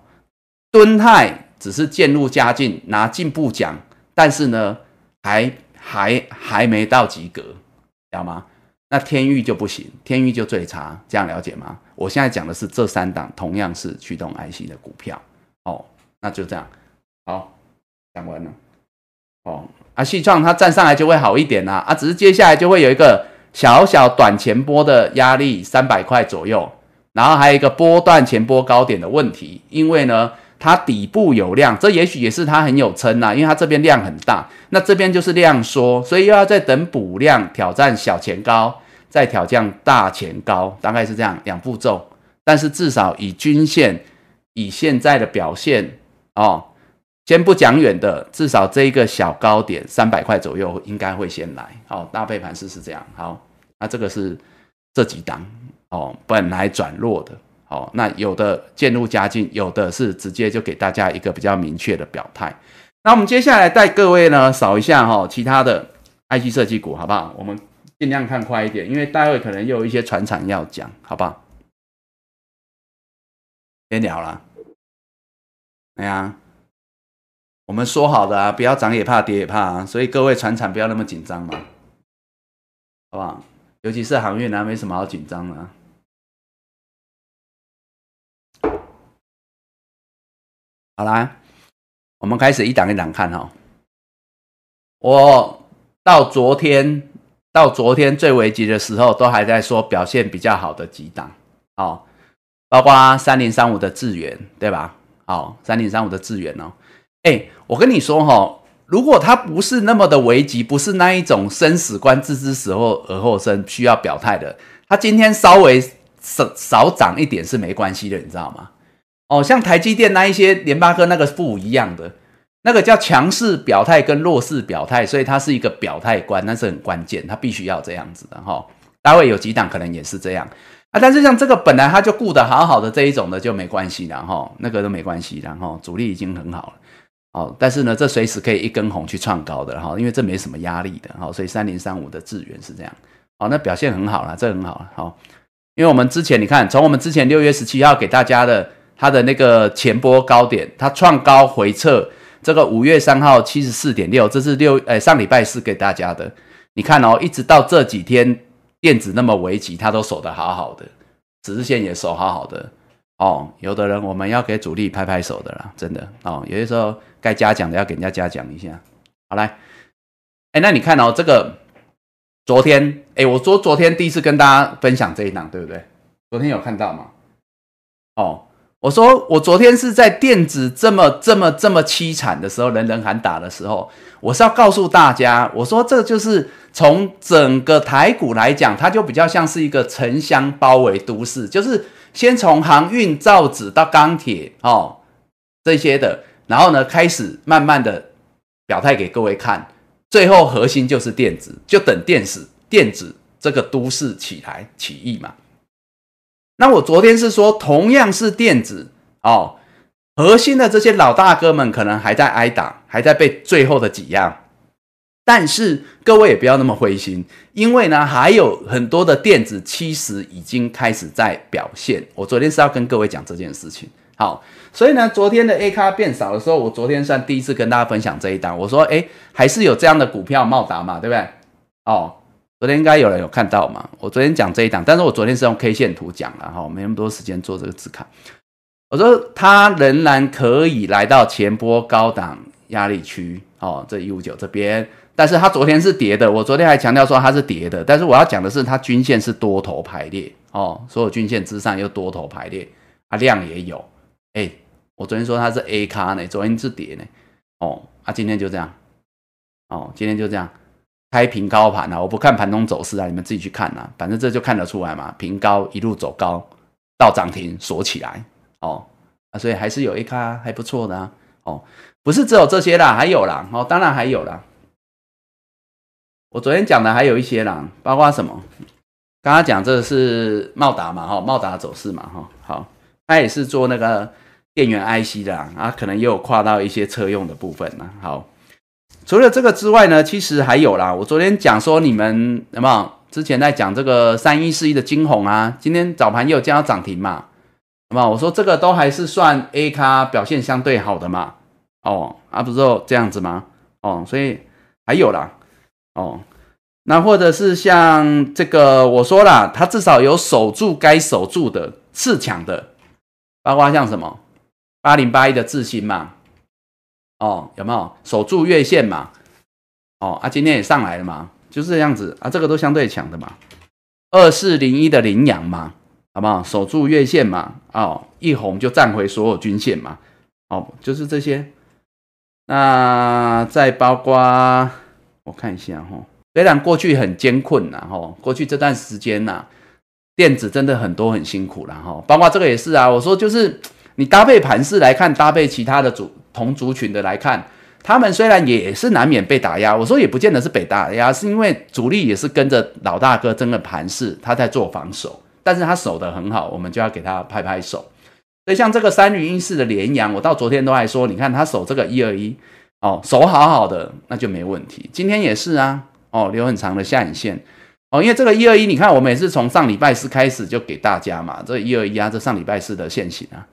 敦泰只是渐入佳境，拿进步奖，但是呢，还还还没到及格，知道吗？那天域就不行，天域就最差，这样了解吗？我现在讲的是这三档同样是驱动 IC 的股票，哦，那就这样，好。讲完了，哦，啊，细创它站上来就会好一点啦，啊，只是接下来就会有一个小小短前波的压力，三百块左右，然后还有一个波段前波高点的问题，因为呢，它底部有量，这也许也是它很有撑呐，因为它这边量很大，那这边就是量缩，所以又要再等补量挑战小前高，再挑战大前高，大概是这样两步骤。但是至少以均线，以现在的表现哦，先不讲远的，至少这一个小高点三百块左右应该会先来。好，搭配盘势是这样。好，那这个是这几档。哦，本来转弱的，哦，那有的渐入佳境，有的是直接就给大家一个比较明确的表态。那我们接下来带各位呢扫一下哈，其他的 IC 设计股，好不好？我们尽量看快一点，因为待会可能又有一些船厂要讲，好不好？先聊了，哎呀，我们说好的啊，不要涨也怕跌也怕啊，所以各位船厂不要那么紧张嘛，好不好？尤其是航运啊，没什么好紧张的。好啦，我们开始一档一档看哈。我到昨天，到昨天最危急的时候，都还在说表现比较好的几档，哦，包括三零三五的智源，对吧？好，三零三五的智源哦，哎，我跟你说哈，如果它不是那么的危急，不是那一种生死关置之死后而后生需要表态的，它今天稍微少少涨一点是没关系的，你知道吗？哦，像台积电那一些，联发科那个不一样的，那个叫强势表态跟弱势表态，所以它是一个表态关，那是很关键，它必须要这样子的哈。待会有几档可能也是这样啊，但是像这个本来它就顾得好好的这一种的就没关系了哈，那个都没关系，然后主力已经很好了，哦，但是呢，这随时可以一根红去创高的哈，因为这没什么压力的哈，所以三零三五的智源是这样，哦，那表现很好了，这很好了，好，因为我们之前你看，从我们之前六月十七号给大家的。它的那个前波高点，它创高回撤，这个五月三号七十四点六，这是六哎上礼拜四给大家的。你看哦，一直到这几天电子那么危急，它都守得好好的，指示线也守好好的哦。有的人我们要给主力拍拍手的啦，真的哦。有些时候该嘉奖的要给人家嘉奖一下。好来，哎，那你看哦，这个昨天哎，我说昨天第一次跟大家分享这一档，对不对？昨天有看到吗？哦。我说，我昨天是在电子这么这么这么凄惨的时候，人人喊打的时候，我是要告诉大家，我说这就是从整个台股来讲，它就比较像是一个城乡包围都市，就是先从航运、造纸到钢铁哦这些的，然后呢开始慢慢的表态给各位看，最后核心就是电子，就等电子电子这个都市起来起义嘛。那我昨天是说，同样是电子哦，核心的这些老大哥们可能还在挨打，还在被最后的挤压。但是各位也不要那么灰心，因为呢，还有很多的电子其实已经开始在表现。我昨天是要跟各位讲这件事情。好，所以呢，昨天的 A 卡变少的时候，我昨天算第一次跟大家分享这一单。我说，哎，还是有这样的股票茂达嘛，对不对？哦。昨天应该有人有看到嘛？我昨天讲这一档，但是我昨天是用 K 线图讲了哈，没那么多时间做这个字卡。我说它仍然可以来到前波高档压力区哦，这一五九这边，但是它昨天是跌的。我昨天还强调说它是跌的，但是我要讲的是它均线是多头排列哦，所有均线之上又多头排列，啊量也有。哎，我昨天说它是 A 卡呢，昨天是跌呢，哦，啊今天就这样，哦今天就这样。开平高盘啊，我不看盘中走势啊，你们自己去看啊，反正这就看得出来嘛，平高一路走高到涨停锁起来。哦啊，所以还是有一卡还不错的啊。哦，不是只有这些啦，还有啦。哦，当然还有啦。我昨天讲的还有一些啦，包括什么？刚刚讲这是茂达嘛哈，茂达走势嘛哈，好，它也是做那个电源 IC 的啊，可能也有跨到一些车用的部分呢，好。除了这个之外呢，其实还有啦。我昨天讲说你们有没有之前在讲这个三一四一的金红啊？今天早盘又将要涨停嘛？好不好？我说这个都还是算 A 咖表现相对好的嘛？哦，啊不是这样子吗？哦，所以还有啦。哦，那或者是像这个我说啦，它至少有守住该守住的次强的，包括像什么八零八一的智新嘛。哦，有没有守住月线嘛？哦，啊，今天也上来了嘛，就是这样子啊，这个都相对强的嘛。二四零一的羚羊嘛，好不好？守住月线嘛，哦，一红就站回所有均线嘛，哦，就是这些。那再包括我看一下哈，虽然过去很艰困呐，哈，过去这段时间呐，电子真的很多很辛苦了哈，包括这个也是啊。我说就是你搭配盘势来看，搭配其他的族同族群的来看，他们虽然也是难免被打压，我说也不见得是被打压，是因为主力也是跟着老大哥争个盘势，他在做防守，但是他守得很好，我们就要给他拍拍手。所以像这个三零一四的连阳，我到昨天都还说，你看他守这个一二一，哦，守好好的，那就没问题。今天也是啊，哦，留很长的下影线，哦，因为这个一二一，你看我们也是从上礼拜四开始就给大家嘛，这一二一啊，这上礼拜四的线型啊，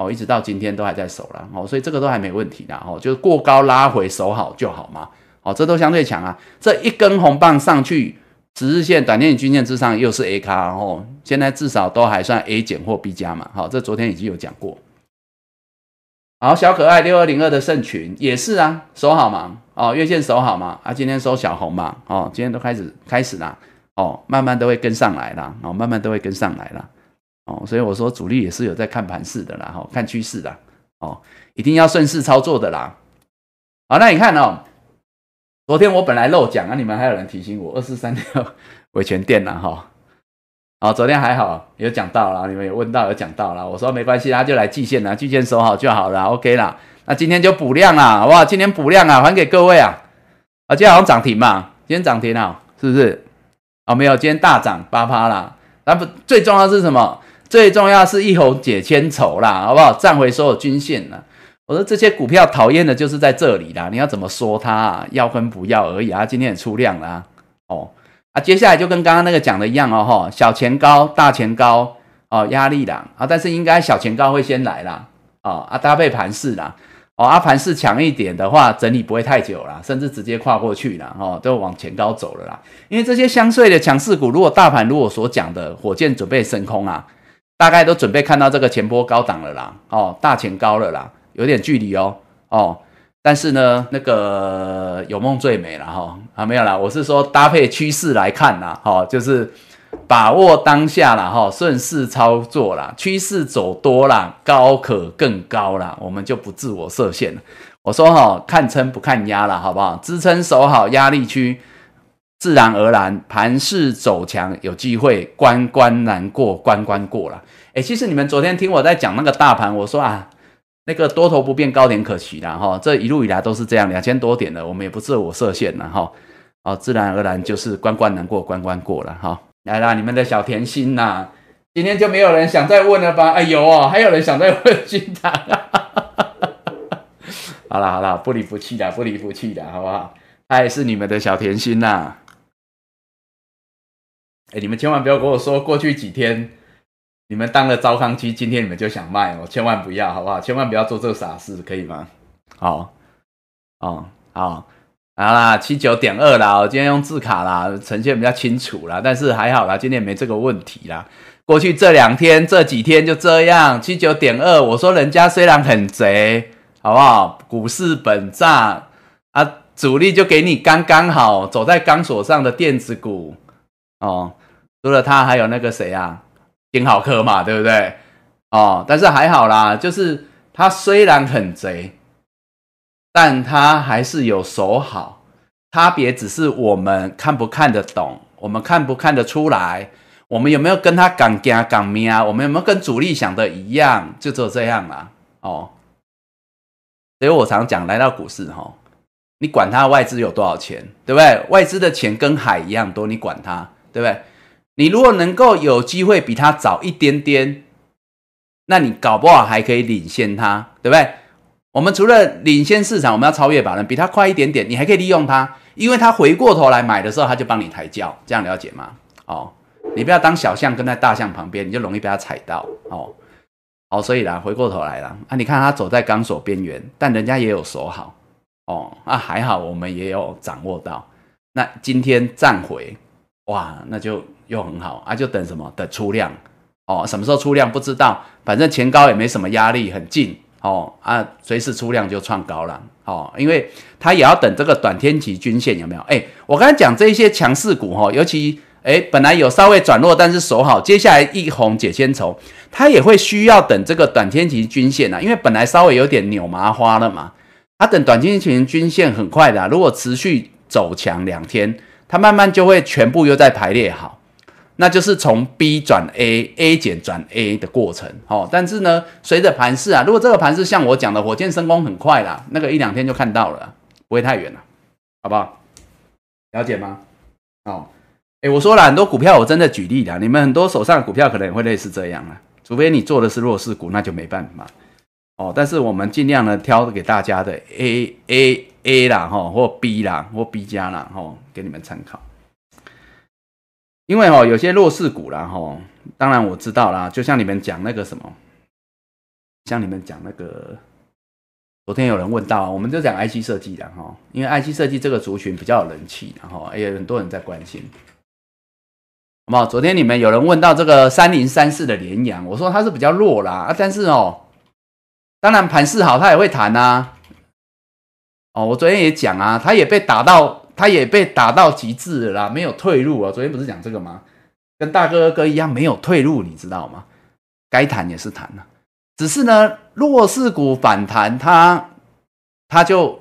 哦，一直到今天都还在守了，哦，所以这个都还没问题的，哦，就是过高拉回守好就好嘛，哦，这都相对强啊，这一根红棒上去。十日线、短线均线之上又是 A 卡，然后现在至少都还算 A 减或 B 加嘛。好，这昨天已经有讲过。好，小可爱六二零二的圣群也是啊，守好嘛。哦，月线守好嘛。啊，今天收小红嘛。哦，今天都开始开始啦。哦，慢慢都会跟上来啦。哦，慢慢都会跟上来啦。哦，所以我说主力也是有在看盘势的啦。哈，看趋势的。哦，一定要顺势操作的啦。好，那你看哦。昨天我本来漏讲啊，你们还有人提醒我二四三六维权店了哈。好，昨天还好有讲到了，你们有问到有讲到了，我说没关系，他就来季线了，季线守好就好了，OK 啦。那今天就补量了，好不好？今天补量啊，还给各位啊。啊，今天好像涨停嘛，今天涨停啊，是不是？哦，没有，今天大涨八趴啦。那不最重要是什么？最重要是一红解千愁啦，好不好？站回所有均线了。我说这些股票讨厌的就是在这里啦，你要怎么说它要跟不要而已啊？今天也出量啦哦啊，接下来就跟刚刚那个讲的一样哦哈，小前高大前高哦压力啦啊，但是应该小前高会先来啦哦啊搭配盘势啦哦啊盘势强一点的话，整理不会太久啦，甚至直接跨过去了哦，都往前高走了啦。因为这些相对的强势股，如果大盘如果所讲的火箭准备升空啊，大概都准备看到这个前波高档了啦哦，大前高了啦。有点距离哦，哦，但是呢，那个有梦最美了哈，啊没有啦，我是说搭配趋势来看呐，哈，就是把握当下了哈，顺势操作啦，趋势走多啦，高可更高啦，我们就不自我设限了。我说哈，看撑不看压了，好不好？支撑守好压力区，自然而然盘势走强，有机会关关难过关关过了。哎，其实你们昨天听我在讲那个大盘，我说啊。那个多头不变，高点可取的哈，这一路以来都是这样，两千多点的，我们也不自我设限了哈，哦，自然而然就是关关难过关关过了哈。来啦，你们的小甜心呐，今天就没有人想再问了吧？哎呦哦，还有人想再问金堂，好了好了，不离不弃的，不离不弃的，好不好？他也是你们的小甜心呐。哎，你们千万不要跟我说过去几天。你们当了糟糠鸡，今天你们就想卖哦，千万不要，好不好？千万不要做这个傻事，可以吗？好，哦，好，好啦，七九点二啦，我今天用字卡啦，呈现比较清楚啦，但是还好啦，今天没这个问题啦。过去这两天、这几天就这样，七九点二，我说人家虽然很贼，好不好？股市本炸啊，主力就给你刚刚好，走在钢索上的电子股哦，除了他，还有那个谁啊？挺好科嘛，对不对？哦，但是还好啦，就是他虽然很贼，但他还是有守好。差别只是我们看不看得懂，我们看不看得出来，我们有没有跟他港加港咩啊？我们有没有跟主力想的一样？就只有这样啦。哦，所以我常讲，来到股市哈，你管他外资有多少钱，对不对？外资的钱跟海一样多，你管他，对不对？你如果能够有机会比他早一点点，那你搞不好还可以领先他，对不对？我们除了领先市场，我们要超越别人，比他快一点点，你还可以利用他，因为他回过头来买的时候，他就帮你抬轿，这样了解吗？哦，你不要当小象跟在大象旁边，你就容易被他踩到哦。好，所以啦，回过头来了啊，你看他走在钢索边缘，但人家也有守好哦，啊还好，我们也有掌握到。那今天站回，哇，那就。又很好啊，就等什么？等出量哦，什么时候出量不知道，反正前高也没什么压力，很近哦啊，随时出量就创高了哦，因为它也要等这个短天期均线有没有？哎，我刚才讲这些强势股哈，尤其哎，本来有稍微转弱，但是守好，接下来一红解千愁，它也会需要等这个短天期均线啊，因为本来稍微有点扭麻花了嘛，它等短天期均线很快的，如果持续走强两天，它慢慢就会全部又在排列好。那就是从 B 转 A，A 减转 A 的过程，哦。但是呢，随着盘势啊，如果这个盘势像我讲的火箭升空很快啦，那个一两天就看到了，不会太远了，好不好？了解吗？哦，哎，我说了很多股票，我真的举例的，你们很多手上的股票可能也会类似这样啊，除非你做的是弱势股，那就没办法，哦。但是我们尽量呢挑给大家的 A A A 啦，哈，或 B 啦，或 B 加啦，哈，给你们参考。因为哦，有些弱势股啦，哈，当然我知道啦，就像你们讲那个什么，像你们讲那个，昨天有人问到，我们就讲 IC 设计的哈，因为 IC 设计这个族群比较有人气，然后也有很多人在关心，好不好？昨天你们有人问到这个三零三四的联阳，我说它是比较弱啦，但是哦，当然盘势好，它也会弹呐，哦，我昨天也讲啊，它也被打到。他也被打到极致了啦，没有退路啊！昨天不是讲这个吗？跟大哥哥一样没有退路，你知道吗？该谈也是谈了，只是呢，弱势股反弹，它它就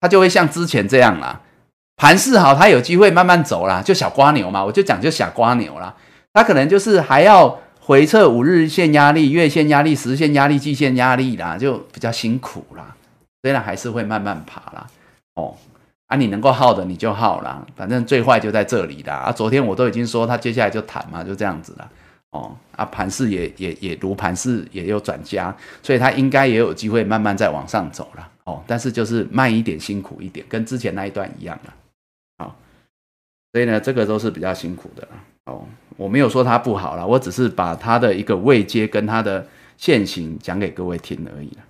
它就会像之前这样啦。盘势好，它有机会慢慢走啦，就小瓜牛嘛，我就讲就小瓜牛啦。它可能就是还要回测五日线压力、月线压力、十线压力、季线压力啦，就比较辛苦啦。虽然还是会慢慢爬啦，哦。啊，你能够耗的你就耗啦，反正最坏就在这里啦。啊，昨天我都已经说他接下来就弹嘛，就这样子了。哦，啊，盘势也也也如盘势也有转加，所以它应该也有机会慢慢再往上走了。哦，但是就是慢一点，辛苦一点，跟之前那一段一样了。好，所以呢，这个都是比较辛苦的。哦，我没有说它不好了，我只是把它的一个位阶跟它的线型讲给各位听而已了。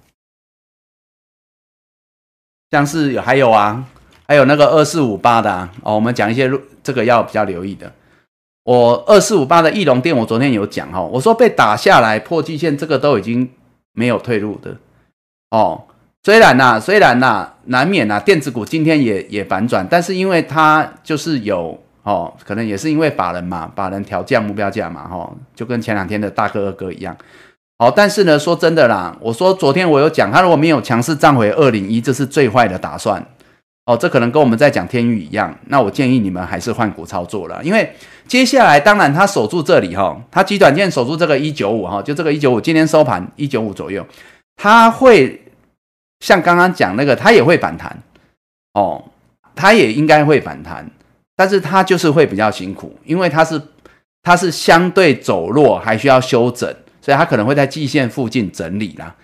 像是有还有啊。还有那个二四五八的哦，我们讲一些这个要比较留意的。我二四五八的翼龙店，我昨天有讲哈，我说被打下来破季线，这个都已经没有退路的哦。虽然呐，虽然呐，难免呐，电子股今天也也反转，但是因为它就是有哦，可能也是因为法人嘛，法人调降目标价嘛，哈，就跟前两天的大哥二哥一样。好，但是呢，说真的啦，我说昨天我有讲，他如果没有强势站回二零一，这是最坏的打算。哦，这可能跟我们在讲天宇一样。那我建议你们还是换股操作了，因为接下来当然它守住这里哈，它极短线守住这个一九五哈，就这个一九五，今天收盘一九五左右，它会像刚刚讲那个，它也会反弹哦，它也应该会反弹，但是它就是会比较辛苦，因为它是它是相对走弱，还需要修整，所以它可能会在季线附近整理啦。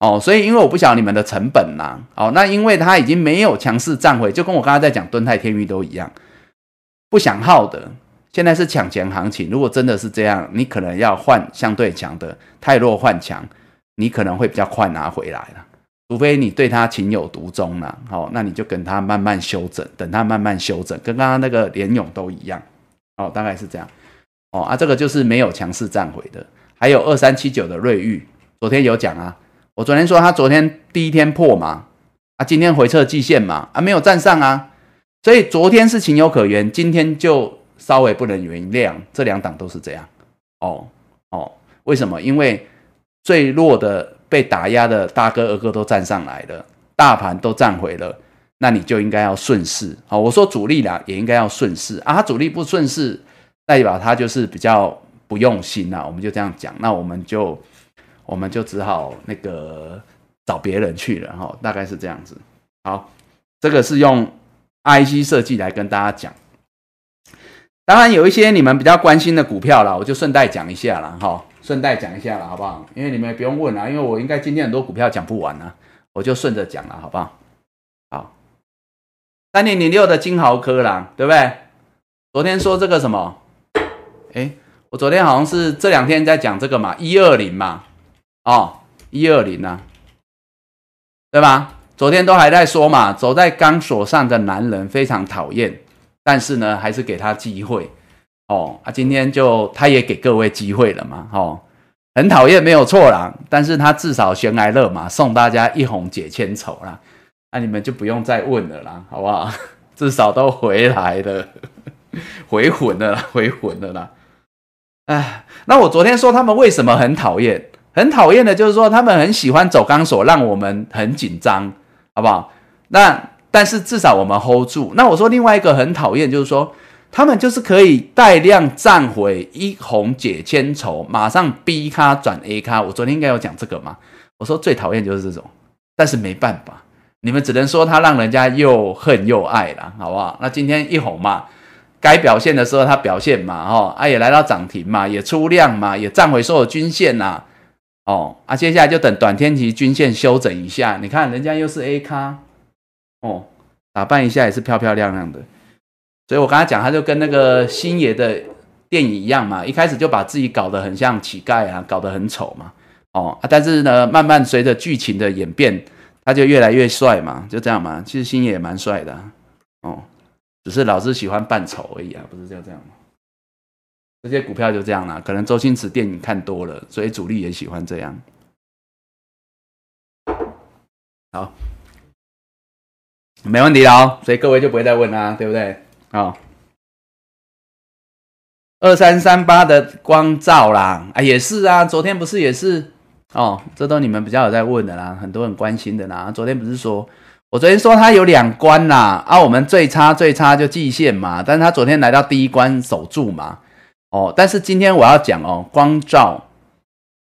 哦，所以因为我不晓得你们的成本呐，哦，那因为它已经没有强势站回，就跟我刚才在讲敦泰天域都一样，不想耗的，现在是抢钱行情。如果真的是这样，你可能要换相对强的，太弱换强，你可能会比较快拿回来了。除非你对它情有独钟了，哦，那你就跟它慢慢修整，等它慢慢修整，跟刚刚那个联勇都一样，哦，大概是这样。哦啊，这个就是没有强势站回的。还有二三七九的瑞玉，昨天有讲啊。我昨天说他昨天第一天破嘛，啊，今天回撤季线嘛，啊，没有站上啊，所以昨天是情有可原，今天就稍微不能原谅，这两档都是这样，哦哦，为什么？因为最弱的被打压的大哥二哥都站上来了，大盘都站回了，那你就应该要顺势，好，我说主力啦也应该要顺势啊，主力不顺势，代表他就是比较不用心呐，我们就这样讲，那我们就。我们就只好那个找别人去了哈，大概是这样子。好，这个是用 IC 设计来跟大家讲。当然有一些你们比较关心的股票啦，我就顺带讲一下了哈，顺带讲一下了，好不好？因为你们不用问了，因为我应该今天很多股票讲不完啊，我就顺着讲了，好不好？好，三零零六的金豪科啦，对不对？昨天说这个什么？哎，我昨天好像是这两天在讲这个嘛，一二零嘛。哦，一二零啊，对吧？昨天都还在说嘛，走在钢索上的男人非常讨厌，但是呢，还是给他机会。哦啊，今天就他也给各位机会了嘛。哦，很讨厌没有错啦，但是他至少悬来乐嘛，送大家一红解千愁啦。那你们就不用再问了啦，好不好？至少都回来了。回魂了啦，回魂了啦。哎，那我昨天说他们为什么很讨厌？很讨厌的就是说他们很喜欢走钢索，让我们很紧张，好不好？那但是至少我们 hold 住。那我说另外一个很讨厌就是说。他们就是可以带量站回一红解千愁，马上 B 卡转 A 卡。我昨天应该有讲这个嘛？我说最讨厌就是这种，但是没办法，你们只能说他让人家又恨又爱了，好不好？那今天一红嘛，该表现的时候他表现嘛，哦，啊也来到涨停嘛，也出量嘛，也站回所有均线呐，哦，啊接下来就等短天期均线修整一下，你看人家又是 A 卡，哦，打扮一下也是漂漂亮亮的。所以我刚才讲，他就跟那个星爷的电影一样嘛，一开始就把自己搞得很像乞丐啊，搞得很丑嘛，哦啊，但是呢，慢慢随着剧情的演变，他就越来越帅嘛，就这样嘛。其实星爷也蛮帅的，哦，只是老是喜欢扮丑而已啊，不是就这样吗？这些股票就这样啦，可能周星驰电影看多了，所以主力也喜欢这样。好，没问题了哦，所以各位就不会再问啦，对不对？哦，二三三八的光照啦，啊，也是啊，昨天不是也是哦，这都你们比较有在问的啦，很多人关心的啦。昨天不是说我昨天说它有两关啦，啊，我们最差最差就季线嘛，但是它昨天来到第一关守住嘛，哦，但是今天我要讲哦，光照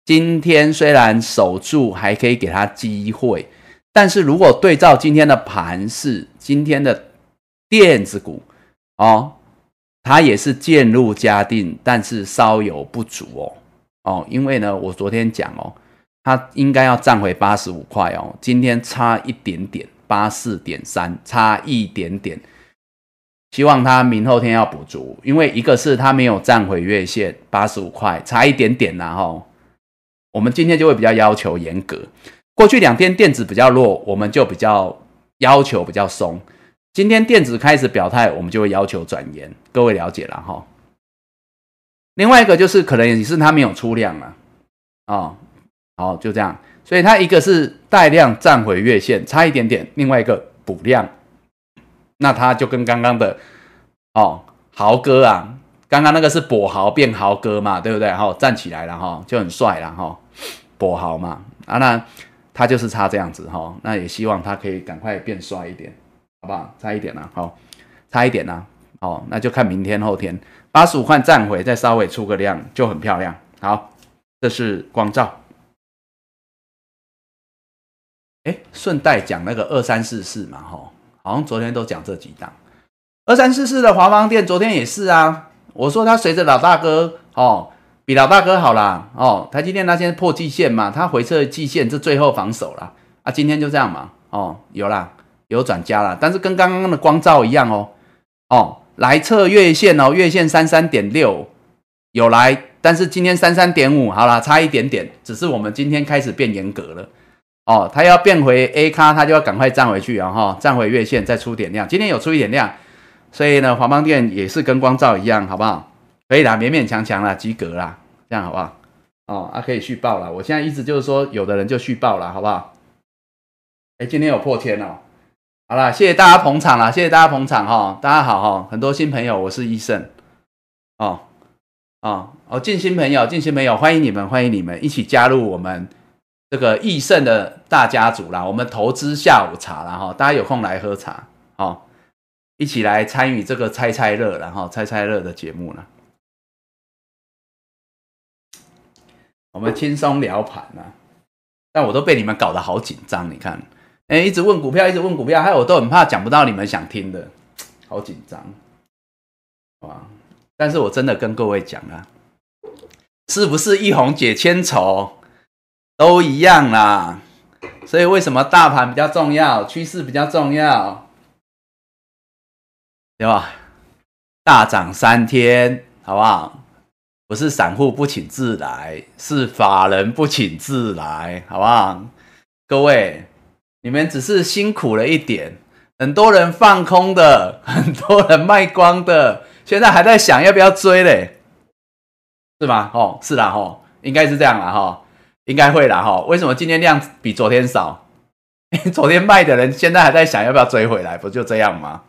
今天虽然守住，还可以给它机会，但是如果对照今天的盘势，今天的电子股。哦，它也是渐入佳境，但是稍有不足哦。哦，因为呢，我昨天讲哦，它应该要站回八十五块哦，今天差一点点，八四点三，差一点点。希望它明后天要补足，因为一个是它没有站回月线八十五块，差一点点然后我们今天就会比较要求严格。过去两天电子比较弱，我们就比较要求比较松。今天电子开始表态，我们就会要求转严。各位了解了哈。另外一个就是可能也是它没有出量了，哦，好就这样。所以它一个是带量站回月线，差一点点；另外一个补量，那他就跟刚刚的哦豪哥啊，刚刚那个是跛豪变豪哥嘛，对不对？哈，站起来了哈，就很帅了哈，跛豪嘛啊，那他就是差这样子哈。那也希望他可以赶快变帅一点。好不好？差一点啦，好，差一点啦，好，那就看明天后天八十五块站回，再稍微出个量就很漂亮。好，这是光照。哎，顺带讲那个二三四四嘛，哈，好像昨天都讲这几档。二三四四的华邦店昨天也是啊，我说他随着老大哥哦，比老大哥好啦，哦，台积电那天破季线嘛，他回撤季线，这最后防守了啊，今天就这样嘛，哦，有啦。有转加了，但是跟刚刚的光照一样哦，哦，来测月线哦，月线三三点六。有来，但是今天三三点五，好了，差一点点，只是我们今天开始变严格了。哦，它要变回 A 咖，它就要赶快站回去啊哈，站回月线再出点量，今天有出一点量，所以呢，华邦电也是跟光照一样，好不好？可以啦，勉勉强强啦，及格啦，这样好不好？哦，啊，可以续报了，我现在意思就是说，有的人就续报了，好不好？哎，今天有破千哦。好了，谢谢大家捧场啦，谢谢大家捧场哈，大家好哈，很多新朋友，我是医生哦哦哦，进新朋友，进新朋友，欢迎你们，欢迎你们一起加入我们这个益盛的大家族啦，我们投资下午茶啦哈，大家有空来喝茶哦，一起来参与这个猜猜乐然后猜猜乐的节目了，我们轻松聊盘啊，但我都被你们搞得好紧张，你看。哎，一直问股票，一直问股票，害我都很怕讲不到你们想听的，好紧张，哇！但是我真的跟各位讲啊，是不是一红解千愁都一样啦？所以为什么大盘比较重要，趋势比较重要，对吧？大涨三天，好不好？不是散户不请自来，是法人不请自来，好不好？各位。你们只是辛苦了一点，很多人放空的，很多人卖光的，现在还在想要不要追嘞，是吗？哦，是啦，哦，应该是这样啦，哈，应该会啦，哈。为什么今天量比昨天少？昨天卖的人现在还在想要不要追回来，不就这样吗？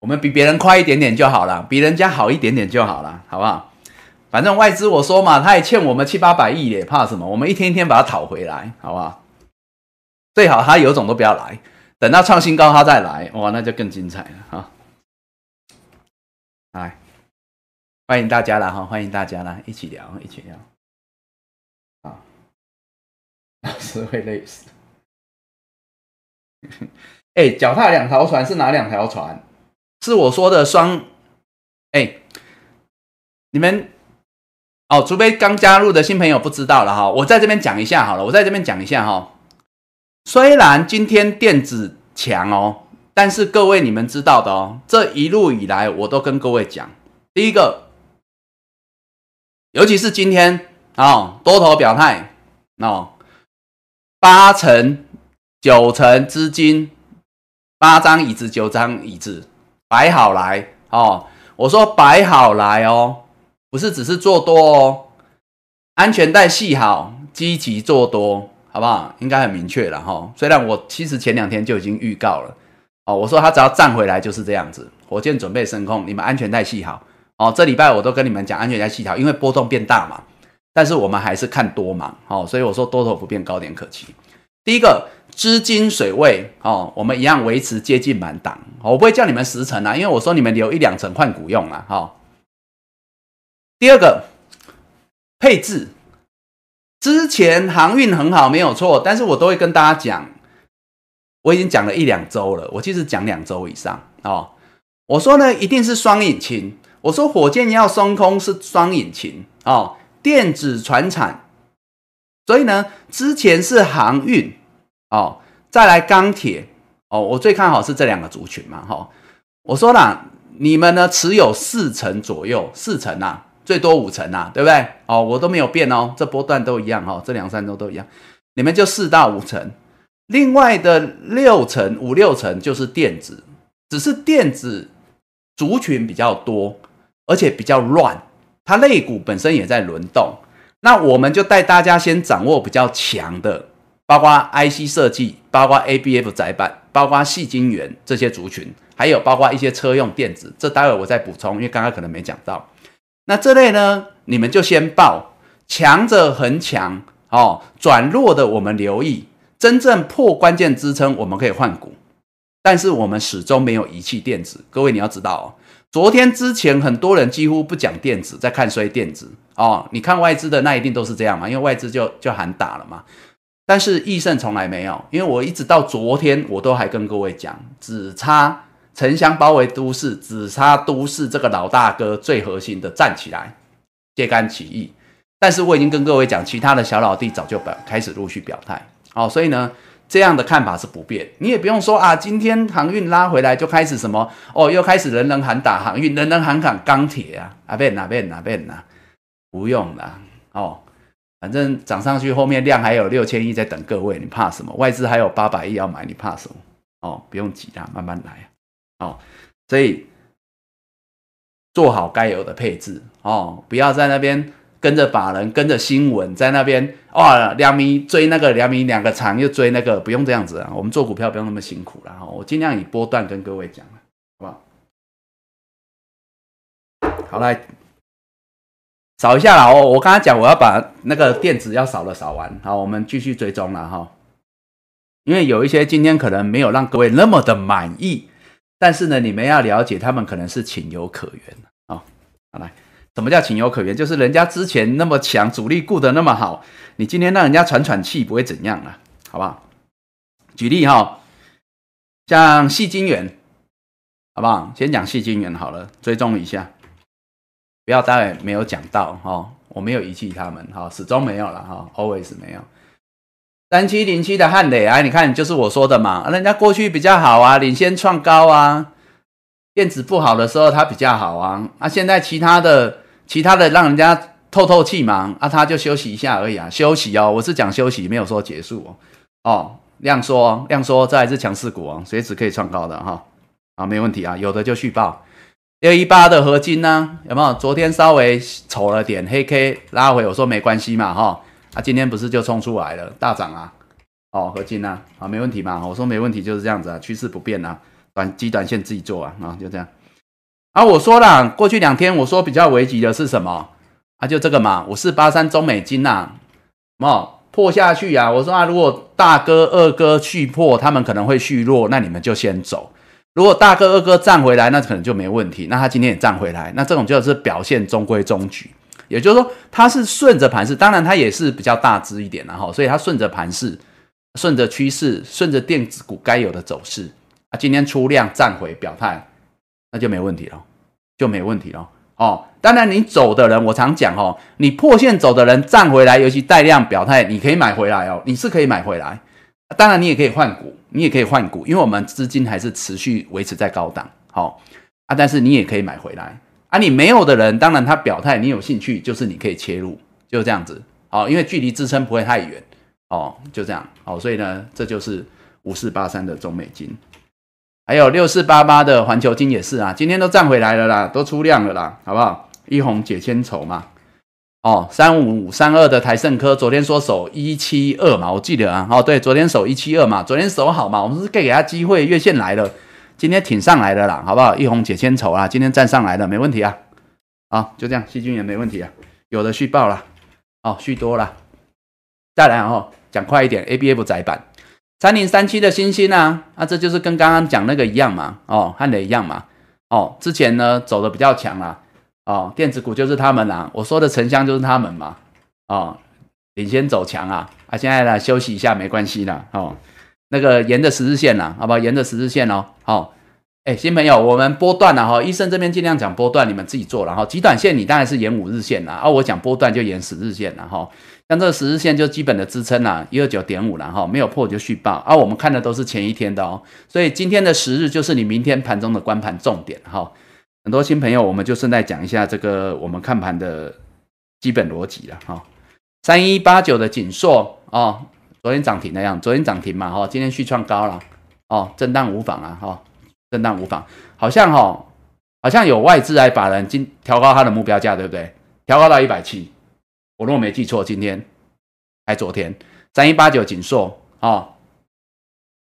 我们比别人快一点点就好了，比人家好一点点就好了，好不好？反正外资我说嘛，他也欠我们七八百亿咧，怕什么？我们一天一天把它讨回来，好不好？最好他有种都不要来，等到创新高他再来，哇，那就更精彩了哈！来，欢迎大家了哈，欢迎大家了，一起聊，一起聊。啊，老师会累死。哎，脚踏两条船是哪两条船？是我说的双。哎，你们。哦，除非刚加入的新朋友不知道了哈，我在这边讲一下好了。我在这边讲一下哈。虽然今天电子强哦，但是各位你们知道的哦，这一路以来我都跟各位讲，第一个，尤其是今天啊，多头表态哦，八成九成资金，八张椅子九张椅子摆好来哦，我说摆好来哦。不是只是做多哦，安全带系好，积极做多，好不好？应该很明确了哈。虽然我其实前两天就已经预告了哦，我说他只要站回来就是这样子，火箭准备升空，你们安全带系好哦。这礼拜我都跟你们讲安全带系好，因为波动变大嘛。但是我们还是看多嘛，哦，所以我说多头不变，高点可期。第一个资金水位哦，我们一样维持接近满档，我不会叫你们十成啊，因为我说你们留一两成换股用啊，哈。第二个配置，之前航运很好，没有错，但是我都会跟大家讲，我已经讲了一两周了，我其实讲两周以上哦。我说呢，一定是双引擎。我说火箭要升空是双引擎哦，电子船产，所以呢，之前是航运哦，再来钢铁哦，我最看好是这两个族群嘛哈。我说啦，你们呢持有四成左右，四成啊。最多五成啊，对不对？哦，我都没有变哦，这波段都一样哈，这两三周都一样，你们就四到五成，另外的六成五六成就是电子，只是电子族群比较多，而且比较乱，它类股本身也在轮动，那我们就带大家先掌握比较强的，包括 IC 设计，包括 ABF 载板，包括细晶圆这些族群，还有包括一些车用电子，这待会我再补充，因为刚刚可能没讲到。那这类呢，你们就先报强者恒强哦，转弱的我们留意，真正破关键支撑，我们可以换股，但是我们始终没有遗弃电子。各位你要知道哦，昨天之前很多人几乎不讲电子，在看衰电子哦。你看外资的那一定都是这样嘛，因为外资就就喊打了嘛。但是易胜从来没有，因为我一直到昨天我都还跟各位讲，只差。城乡包围都市，只差都市这个老大哥最核心的站起来，揭竿起义。但是我已经跟各位讲，其他的小老弟早就表开始陆续表态，哦，所以呢，这样的看法是不变。你也不用说啊，今天航运拉回来就开始什么哦，又开始人人喊打航运，人人喊砍钢铁啊，啊变哪变哪变哪，不用啦哦，反正涨上去后面量还有六千亿在等各位，你怕什么？外资还有八百亿要买，你怕什么？哦，不用急啦，慢慢来。哦，所以做好该有的配置哦，不要在那边跟着法人、跟着新闻，在那边哇，两米追那个两米两个长，又追那个，不用这样子啊。我们做股票不用那么辛苦了哈。我尽量以波段跟各位讲好不好？好来扫一下啦。哦，我刚才讲我要把那个电子要扫了扫完，好，我们继续追踪了哈。因为有一些今天可能没有让各位那么的满意。但是呢，你们要了解，他们可能是情有可原啊。好来，什么叫情有可原？就是人家之前那么强，主力顾得那么好，你今天让人家喘喘气，不会怎样啊？好不好？举例哈，像细晶圆，好不好？先讲细晶圆好了，追踪一下，不要待会没有讲到哈，我没有遗弃他们哈，始终没有了哈，always 没有。三七零七的汉磊啊，你看就是我说的嘛，人家过去比较好啊，领先创高啊，电子不好的时候它比较好啊，啊现在其他的其他的让人家透透气嘛，啊他就休息一下而已啊，休息哦，我是讲休息，没有说结束哦，哦量缩量缩，这还是强势股哦，随时可以创高的哈，啊没问题啊，有的就续报六一八的合金呢，有没有？昨天稍微丑了点黑 K 拉回，我说没关系嘛哈。啊，今天不是就冲出来了，大涨啊！哦，合金啊，啊，没问题嘛？我说没问题，就是这样子啊，趋势不变啊，短极短线自己做啊，啊，就这样。啊，我说了，过去两天我说比较危急的是什么？啊，就这个嘛，五四八三中美金呐，哦，破下去啊。我说啊，如果大哥二哥续破，他们可能会续弱，那你们就先走。如果大哥二哥站回来，那可能就没问题。那他今天也站回来，那这种就是表现中规中矩。也就是说，它是顺着盘势，当然它也是比较大只一点然后，所以它顺着盘势，顺着趋势，顺着电子股该有的走势啊。今天出量站回表态。那就没问题了，就没问题了哦。当然，你走的人，我常讲哦，你破线走的人站回来，尤其带量表态，你可以买回来哦，你是可以买回来。当然，你也可以换股，你也可以换股，因为我们资金还是持续维持在高档，好啊。但是你也可以买回来啊。你没有的人，当然他表态，你有兴趣，就是你可以切入，就这样子哦。因为距离支撑不会太远哦，就这样哦。所以呢，这就是五四八三的中美金。还有六四八八的环球金也是啊，今天都站回来了啦，都出量了啦，好不好？一红解千愁嘛。哦，三五三二的台盛科昨天说守一七二嘛，我记得啊。哦，对，昨天守一七二嘛，昨天守好嘛，我们是给给他机会，月线来了，今天挺上来的啦，好不好？一红解千愁啊，今天站上来了，没问题啊。好，就这样，细菌也没问题啊，有的续报了，哦，续多了。再来哦，讲快一点，A B F 窄板。三零三七的星星啊，啊，这就是跟刚刚讲那个一样嘛，哦，和的一样嘛，哦，之前呢走的比较强啦，哦，电子股就是他们啦，我说的沉香就是他们嘛，哦，领先走强啊，啊，现在呢休息一下没关系啦，哦，那个沿着十日线啦，好不好？沿着十日线哦，好，哎，新朋友，我们波段了哈，医生这边尽量讲波段，你们自己做了哈，极短线你当然是沿五日线啦，啊，我讲波段就沿十日线了哈。像这个十日线就基本的支撑啦，一二九点五了哈，没有破就续报。而我们看的都是前一天的哦，所以今天的十日就是你明天盘中的关盘重点哈。很多新朋友，我们就顺带讲一下这个我们看盘的基本逻辑了哈。三一八九的锦硕哦，昨天涨停那样，昨天涨停嘛哈，今天续创高了哦，震荡无妨啊哈，震荡无妨，好像哈，好像有外资来把人今调高它的目标价，对不对？调高到一百七。我如果没记错，今天还昨天三一八九锦硕哦，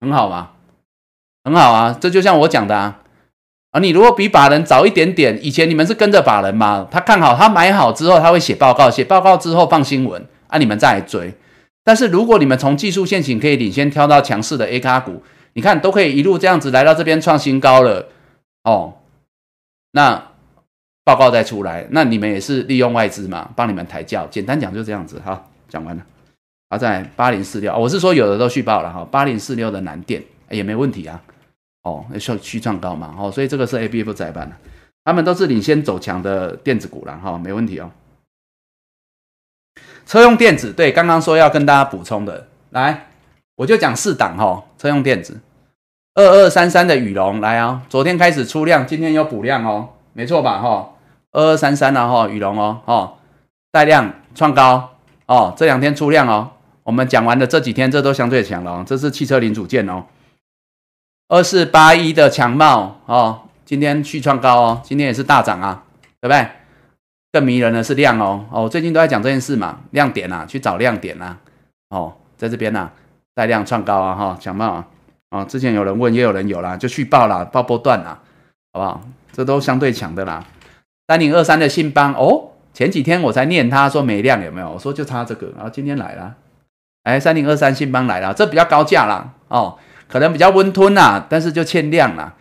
很好嘛，很好啊，这就像我讲的啊，啊，你如果比法人早一点点，以前你们是跟着法人嘛，他看好他买好之后，他会写报告，写报告之后放新闻啊，你们再来追。但是如果你们从技术线型可以领先挑到强势的 A 卡股，你看都可以一路这样子来到这边创新高了哦，那。报告再出来，那你们也是利用外资嘛，帮你们抬轿。简单讲就这样子哈，讲完了。好，在八零四六，我是说有的都续报了哈，八零四六的南电也没问题啊。哦，续续创高嘛，哦，所以这个是 A B F 载板的，他们都是领先走强的电子股了哈，没问题哦。车用电子，对，刚刚说要跟大家补充的，来，我就讲四档哈，车用电子，二二三三的羽龙来啊，昨天开始出量，今天又补量哦，没错吧哈？二二三三啊，哈，宇龙哦，哈，带量创高哦，这两天出量哦，我们讲完的这几天，这都相对强了哦，这是汽车零组件哦，二四八一的强茂哦，今天续创高哦，今天也是大涨啊，对不对？更迷人的是量哦，哦，最近都在讲这件事嘛，亮点啊，去找亮点啊，哦，在这边呐，带量创高啊，哈，强茂啊，哦，之前有人问，也有人有啦，就续报啦，报波段啦，好不好？这都相对强的啦。三零二三的信邦哦，前几天我才念他说没量有没有？我说就差这个，然后今天来了，哎，三零二三信邦来了，这比较高价啦，哦，可能比较温吞啦，但是就欠量啦。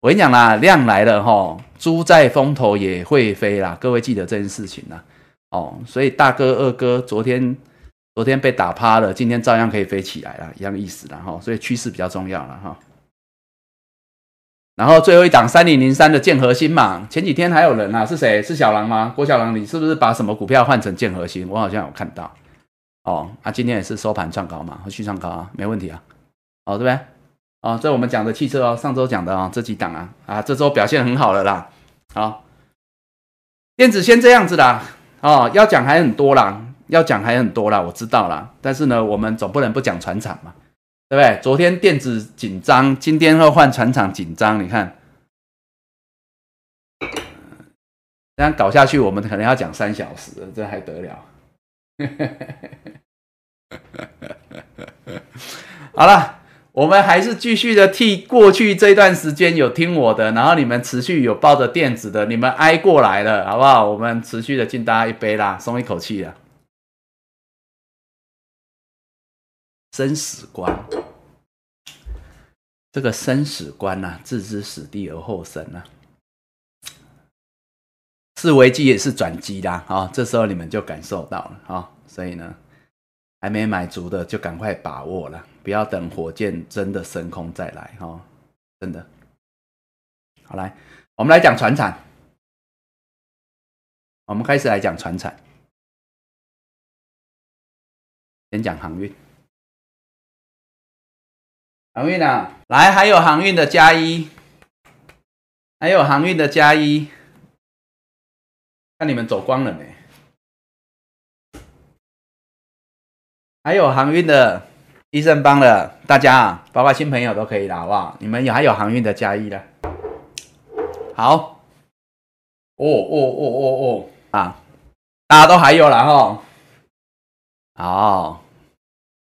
我跟你讲啦，量来了哈，猪在风头也会飞啦，各位记得这件事情啦，哦，所以大哥二哥昨天昨天被打趴了，今天照样可以飞起来啦，一样意思啦哈，所以趋势比较重要了哈。然后最后一档三零零三的建核心嘛，前几天还有人啊，是谁？是小狼吗？郭小狼，你是不是把什么股票换成建核心？我好像有看到。哦，啊，今天也是收盘创高嘛，和续创高啊，没问题啊。哦，对不对？哦，这我们讲的汽车哦，上周讲的哦，这几档啊，啊，这周表现很好了啦。好，电子先这样子啦。哦，要讲还很多啦，要讲还很多啦，我知道啦。但是呢，我们总不能不讲船厂嘛。对不对？昨天电子紧张，今天又换船厂紧张，你看，这样搞下去，我们可能要讲三小时，这还得了？好了，我们还是继续的替过去这段时间有听我的，然后你们持续有抱着电子的，你们挨过来了，好不好？我们持续的敬大家一杯啦，松一口气了。生死关，这个生死关呐，置之死地而后生呐，是危机也是转机啦。啊，这时候你们就感受到了啊，所以呢，还没买足的就赶快把握了。不要等火箭真的升空再来哈，真的。好来，我们来讲船产。我们开始来讲船产，先讲航运。航运啊，来，还有航运的加一，还有航运的加一，看你们走光了没？还有航运的。医生帮了。大家，包括新朋友都可以了，好不好？你们有还有航运的加一的，好，哦哦哦哦哦。啊，大家都还有了哈，好，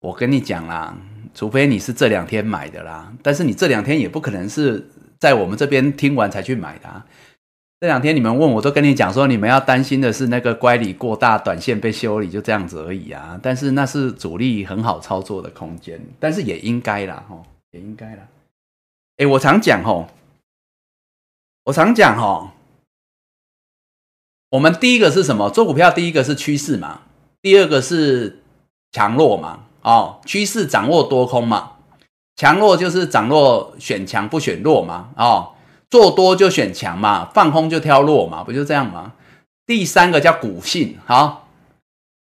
我跟你讲啦，除非你是这两天买的啦，但是你这两天也不可能是在我们这边听完才去买的。这两天你们问我都跟你讲说，你们要担心的是那个乖离过大，短线被修理，就这样子而已啊。但是那是主力很好操作的空间，但是也应该啦，吼，也应该啦。哎，我常讲吼，我常讲吼，我们第一个是什么？做股票第一个是趋势嘛，第二个是强弱嘛，哦，趋势掌握多空嘛，强弱就是掌握选强不选弱嘛，哦。做多就选强嘛，放空就挑弱嘛，不就这样吗？第三个叫股性，好，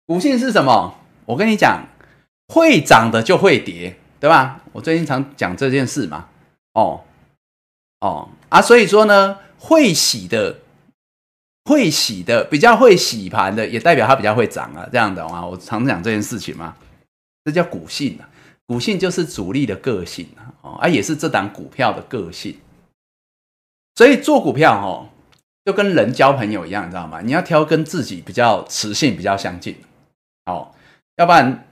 股性是什么？我跟你讲，会涨的就会跌，对吧？我最近常讲这件事嘛，哦哦啊，所以说呢，会洗的，会洗的，比较会洗盘的，也代表它比较会涨啊，这样的啊，我常讲这件事情嘛，这叫股性啊，股性就是主力的个性啊，啊，也是这档股票的个性。所以做股票哦，就跟人交朋友一样，你知道吗？你要挑跟自己比较磁性、比较相近，哦，要不然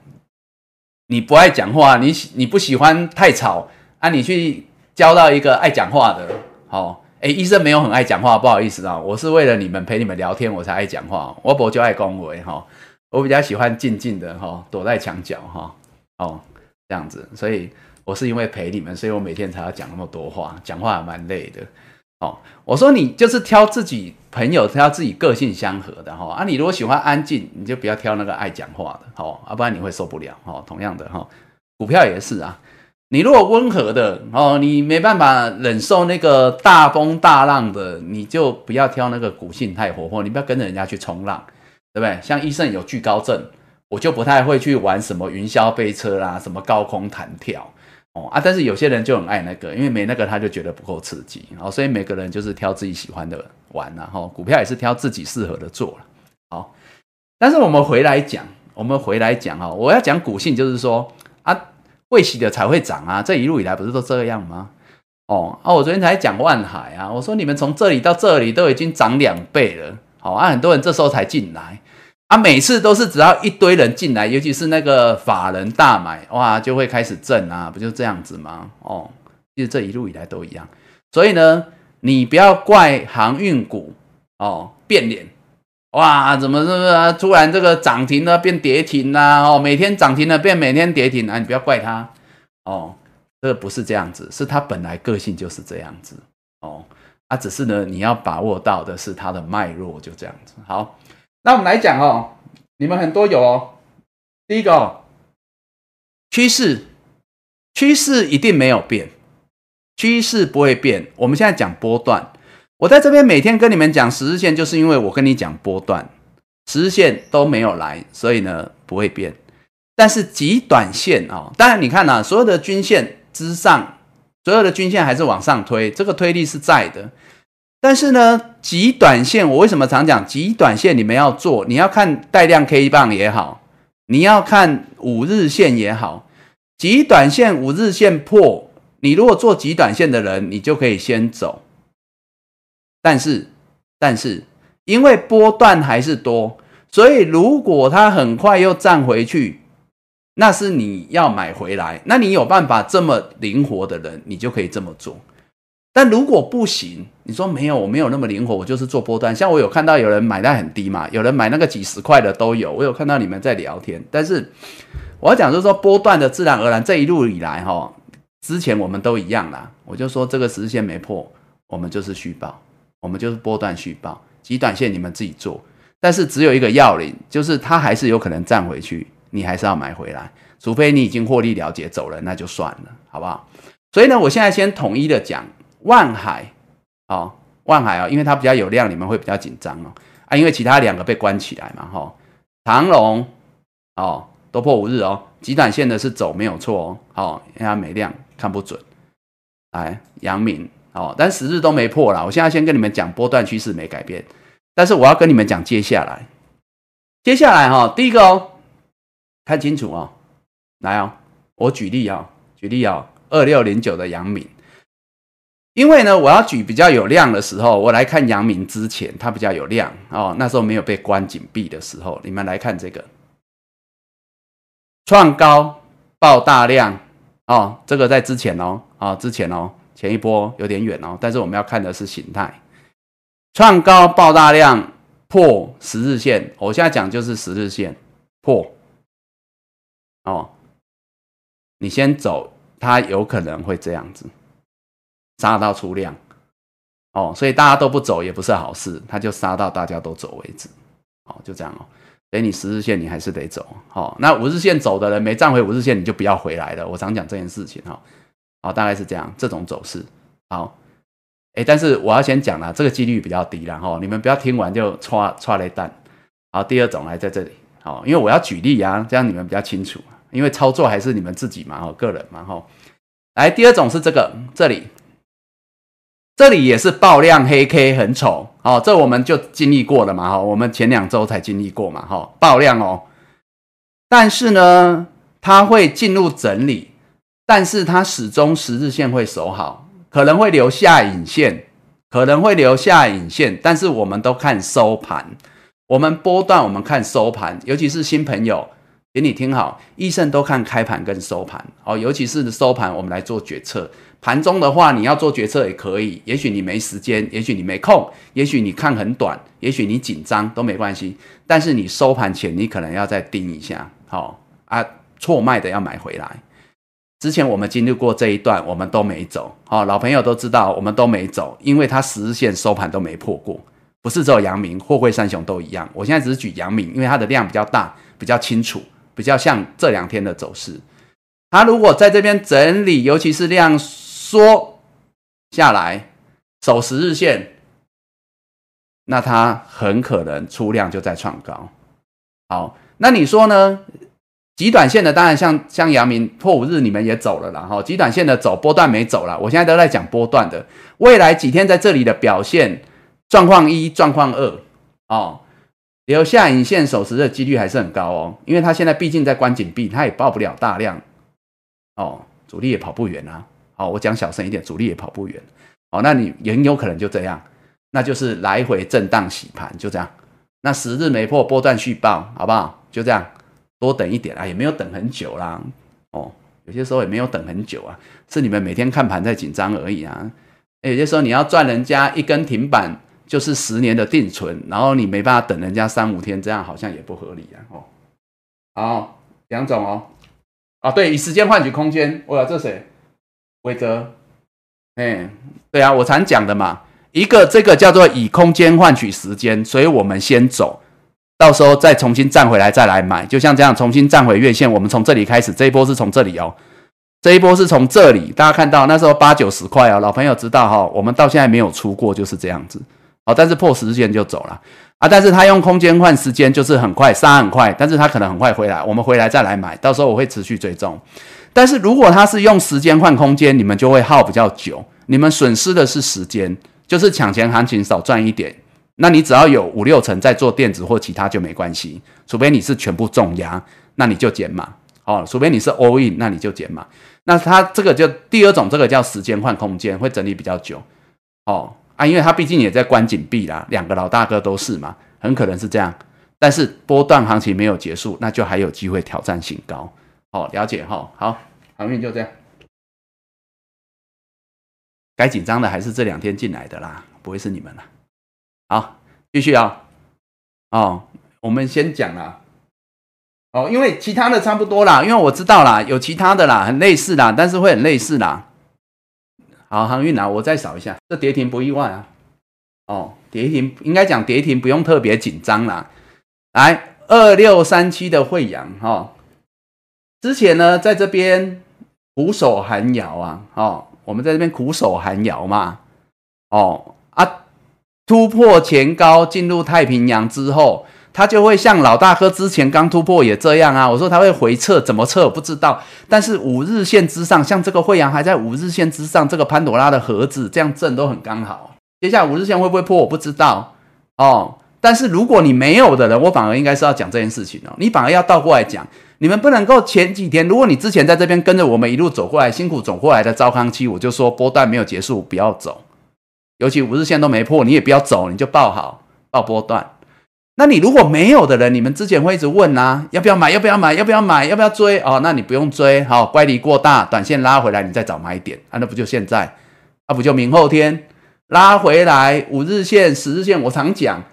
你不爱讲话，你你不喜欢太吵啊，你去交到一个爱讲话的，哦，哎，医生没有很爱讲话，不好意思啊，我是为了你们陪你们聊天，我才爱讲话，我不就爱恭维哈，我比较喜欢静静的哈，躲在墙角哈，哦，这样子，所以我是因为陪你们，所以我每天才要讲那么多话，讲话还蛮累的。哦，我说你就是挑自己朋友，挑自己个性相合的哈啊！你如果喜欢安静，你就不要挑那个爱讲话的，哦，啊不然你会受不了哦。同样的哈，股票也是啊，你如果温和的哦，你没办法忍受那个大风大浪的，你就不要挑那个股性太活泼，你不要跟着人家去冲浪，对不对？像医生有惧高症，我就不太会去玩什么云霄飞车啦，什么高空弹跳哦。啊！但是有些人就很爱那个，因为没那个他就觉得不够刺激，然后所以每个人就是挑自己喜欢的玩，然后股票也是挑自己适合的做了。好，但是我们回来讲，我们回来讲啊，我要讲股性，就是说啊，会洗的才会涨啊，这一路以来不是都这样吗？哦，啊，我昨天才讲万海啊，我说你们从这里到这里都已经涨两倍了，好啊，很多人这时候才进来。啊，每次都是只要一堆人进来，尤其是那个法人大买，哇，就会开始震啊，不就这样子吗？哦，其实这一路以来都一样。所以呢，你不要怪航运股哦变脸，哇，怎么是不是突然这个涨停呢变跌停啦？哦，每天涨停了变每天跌停啊？你不要怪它哦，这不是这样子，是它本来个性就是这样子哦。啊，只是呢，你要把握到的是它的脉络，就这样子。好。那我们来讲哦，你们很多有哦。第一个哦，趋势，趋势一定没有变，趋势不会变。我们现在讲波段，我在这边每天跟你们讲十日线，就是因为我跟你讲波段，十日线都没有来，所以呢不会变。但是极短线哦，当然你看呐，所有的均线之上，所有的均线还是往上推，这个推力是在的。但是呢，极短线，我为什么常讲极短线？你们要做，你要看带量 K 棒也好，你要看五日线也好，极短线五日线破，你如果做极短线的人，你就可以先走。但是，但是因为波段还是多，所以如果它很快又站回去，那是你要买回来，那你有办法这么灵活的人，你就可以这么做。但如果不行，你说没有，我没有那么灵活，我就是做波段。像我有看到有人买在很低嘛，有人买那个几十块的都有。我有看到你们在聊天，但是我要讲就是说波段的自然而然这一路以来哈，之前我们都一样啦。我就说这个十日线没破，我们就是续报，我们就是波段续报，极短线你们自己做。但是只有一个要领，就是它还是有可能站回去，你还是要买回来，除非你已经获利了结走了，那就算了，好不好？所以呢，我现在先统一的讲。万海，哦，万海啊，因为它比较有量，你们会比较紧张哦，啊，因为其他两个被关起来嘛，哈，长隆，哦，都破五日哦，极短线的是走没有错哦，好，因为它没量，看不准，来，阳明，哦，但十日都没破了，我现在先跟你们讲波段趋势没改变，但是我要跟你们讲接下来，接下来哈，第一个哦，看清楚哦，来哦，我举例啊，举例啊，二六零九的阳明。因为呢，我要举比较有量的时候，我来看阳明之前，它比较有量哦，那时候没有被关紧闭的时候，你们来看这个。创高爆大量哦，这个在之前哦，啊之前哦，前一波有点远哦，但是我们要看的是形态，创高爆大量破十日线，我现在讲就是十日线破。哦，你先走，它有可能会这样子。杀到出量，哦，所以大家都不走也不是好事，他就杀到大家都走为止，哦，就这样哦。所以你十日线你还是得走，哦，那五日线走的人没站回五日线，你就不要回来了。我常讲这件事情，哈，好，大概是这样，这种走势，好，哎，但是我要先讲了，这个几率比较低了，哈，你们不要听完就刷刷雷弹。好，第二种来在这里，好，因为我要举例啊，这样你们比较清楚，因为操作还是你们自己嘛，哦，个人嘛，哈。来，第二种是这个，这里。这里也是爆量黑 K 很丑，哦，这我们就经历过了嘛，哈，我们前两周才经历过嘛，哈，爆量哦，但是呢，它会进入整理，但是它始终十日线会守好，可能会留下影线，可能会留下影线，但是我们都看收盘，我们波段我们看收盘，尤其是新朋友，给你听好，医生都看开盘跟收盘，哦，尤其是收盘，我们来做决策。盘中的话，你要做决策也可以。也许你没时间，也许你没空，也许你看很短，也许你紧张都没关系。但是你收盘前，你可能要再盯一下，好啊，错卖的要买回来。之前我们经历过这一段，我们都没走，好，老朋友都知道我们都没走，因为它十日线收盘都没破过，不是只有阳明、货柜三雄都一样。我现在只是举阳明，因为它的量比较大，比较清楚，比较像这两天的走势。它如果在这边整理，尤其是量。缩下来守十日线，那它很可能出量就在创高。好，那你说呢？极短线的当然像像阳明破五日，你们也走了啦。哈，极短线的走波段没走了。我现在都在讲波段的，未来几天在这里的表现状况一、状况二哦，留下影线守时的几率还是很高哦，因为它现在毕竟在关紧闭，它也报不了大量哦，主力也跑不远啊。好，我讲小声一点，主力也跑不远。好，那你很有可能就这样，那就是来回震荡洗盘，就这样。那十日没破波段续报，好不好？就这样，多等一点啊，也没有等很久啦。哦，有些时候也没有等很久啊，是你们每天看盘在紧张而已啊。有些时候你要赚人家一根停板，就是十年的定存，然后你没办法等人家三五天，这样好像也不合理啊。哦，好，两种哦。啊，对，以时间换取空间。哇，这谁？规则，哎，对啊，我常讲的嘛，一个这个叫做以空间换取时间，所以我们先走，到时候再重新站回来再来买，就像这样重新站回月线，我们从这里开始，这一波是从这里哦，这一波是从这里，大家看到那时候八九十块哦，老朋友知道哈，我们到现在没有出过，就是这样子，哦，但是破十线就走了啊，但是他用空间换时间，就是很快杀很快，但是他可能很快回来，我们回来再来买，到时候我会持续追踪。但是如果他是用时间换空间，你们就会耗比较久，你们损失的是时间，就是抢钱行情少赚一点。那你只要有五六成在做电子或其他就没关系，除非你是全部重压，那你就减码哦。除非你是 all in，那你就减码。那它这个就第二种，这个叫时间换空间，会整理比较久哦啊，因为它毕竟也在关紧闭啦，两个老大哥都是嘛，很可能是这样。但是波段行情没有结束，那就还有机会挑战新高。好，了解哈。好，航运就这样。该紧张的还是这两天进来的啦，不会是你们啦。好，继续啊。哦，我们先讲啦。哦，因为其他的差不多啦，因为我知道啦，有其他的啦，很类似啦，但是会很类似啦。好，航运啊，我再扫一下，这跌停不意外啊。哦，跌停应该讲跌停不用特别紧张啦。来，二六三七的惠阳哈，之前呢在这边苦守寒窑啊，哦，我们在这边苦守寒窑嘛，哦啊，突破前高进入太平洋之后。它就会像老大哥之前刚突破也这样啊，我说它会回撤，怎么撤不知道。但是五日线之上，像这个惠阳还在五日线之上，这个潘朵拉的盒子这样震都很刚好。接下来五日线会不会破我不知道哦。但是如果你没有的人，我反而应该是要讲这件事情哦。你反而要倒过来讲，你们不能够前几天，如果你之前在这边跟着我们一路走过来，辛苦走过来的糟糠期，我就说波段没有结束，不要走。尤其五日线都没破，你也不要走，你就抱好，抱波段。那你如果没有的人，你们之前会一直问啊，要不要买？要不要买？要不要买？要不要追？哦，那你不用追，好，乖离过大，短线拉回来，你再找买点啊，那不就现在？那不就明后天拉回来五日线、十日线？我常讲，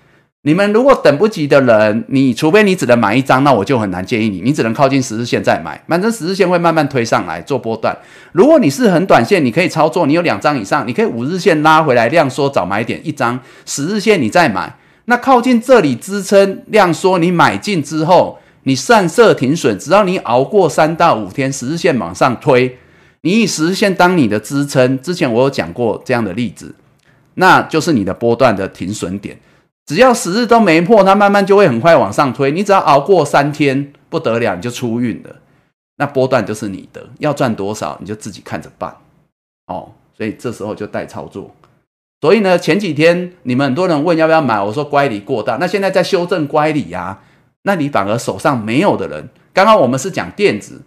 你们如果等不及的人，你除非你只能买一张，那我就很难建议你，你只能靠近十日线再买，反正十日线会慢慢推上来做波段。如果你是很短线，你可以操作，你有两张以上，你可以五日线拉回来量缩找买点一张，十日线你再买。那靠近这里支撑量缩，你买进之后，你散设停损，只要你熬过三到五天，十日线往上推，你以十日线当你的支撑，之前我有讲过这样的例子，那就是你的波段的停损点。只要十日都没破，它慢慢就会很快往上推。你只要熬过三天，不得了，你就出运了。那波段就是你的，要赚多少你就自己看着办。哦，所以这时候就带操作。所以呢，前几天你们很多人问要不要买，我说乖离过大。那现在在修正乖离呀，那你反而手上没有的人，刚刚我们是讲电子，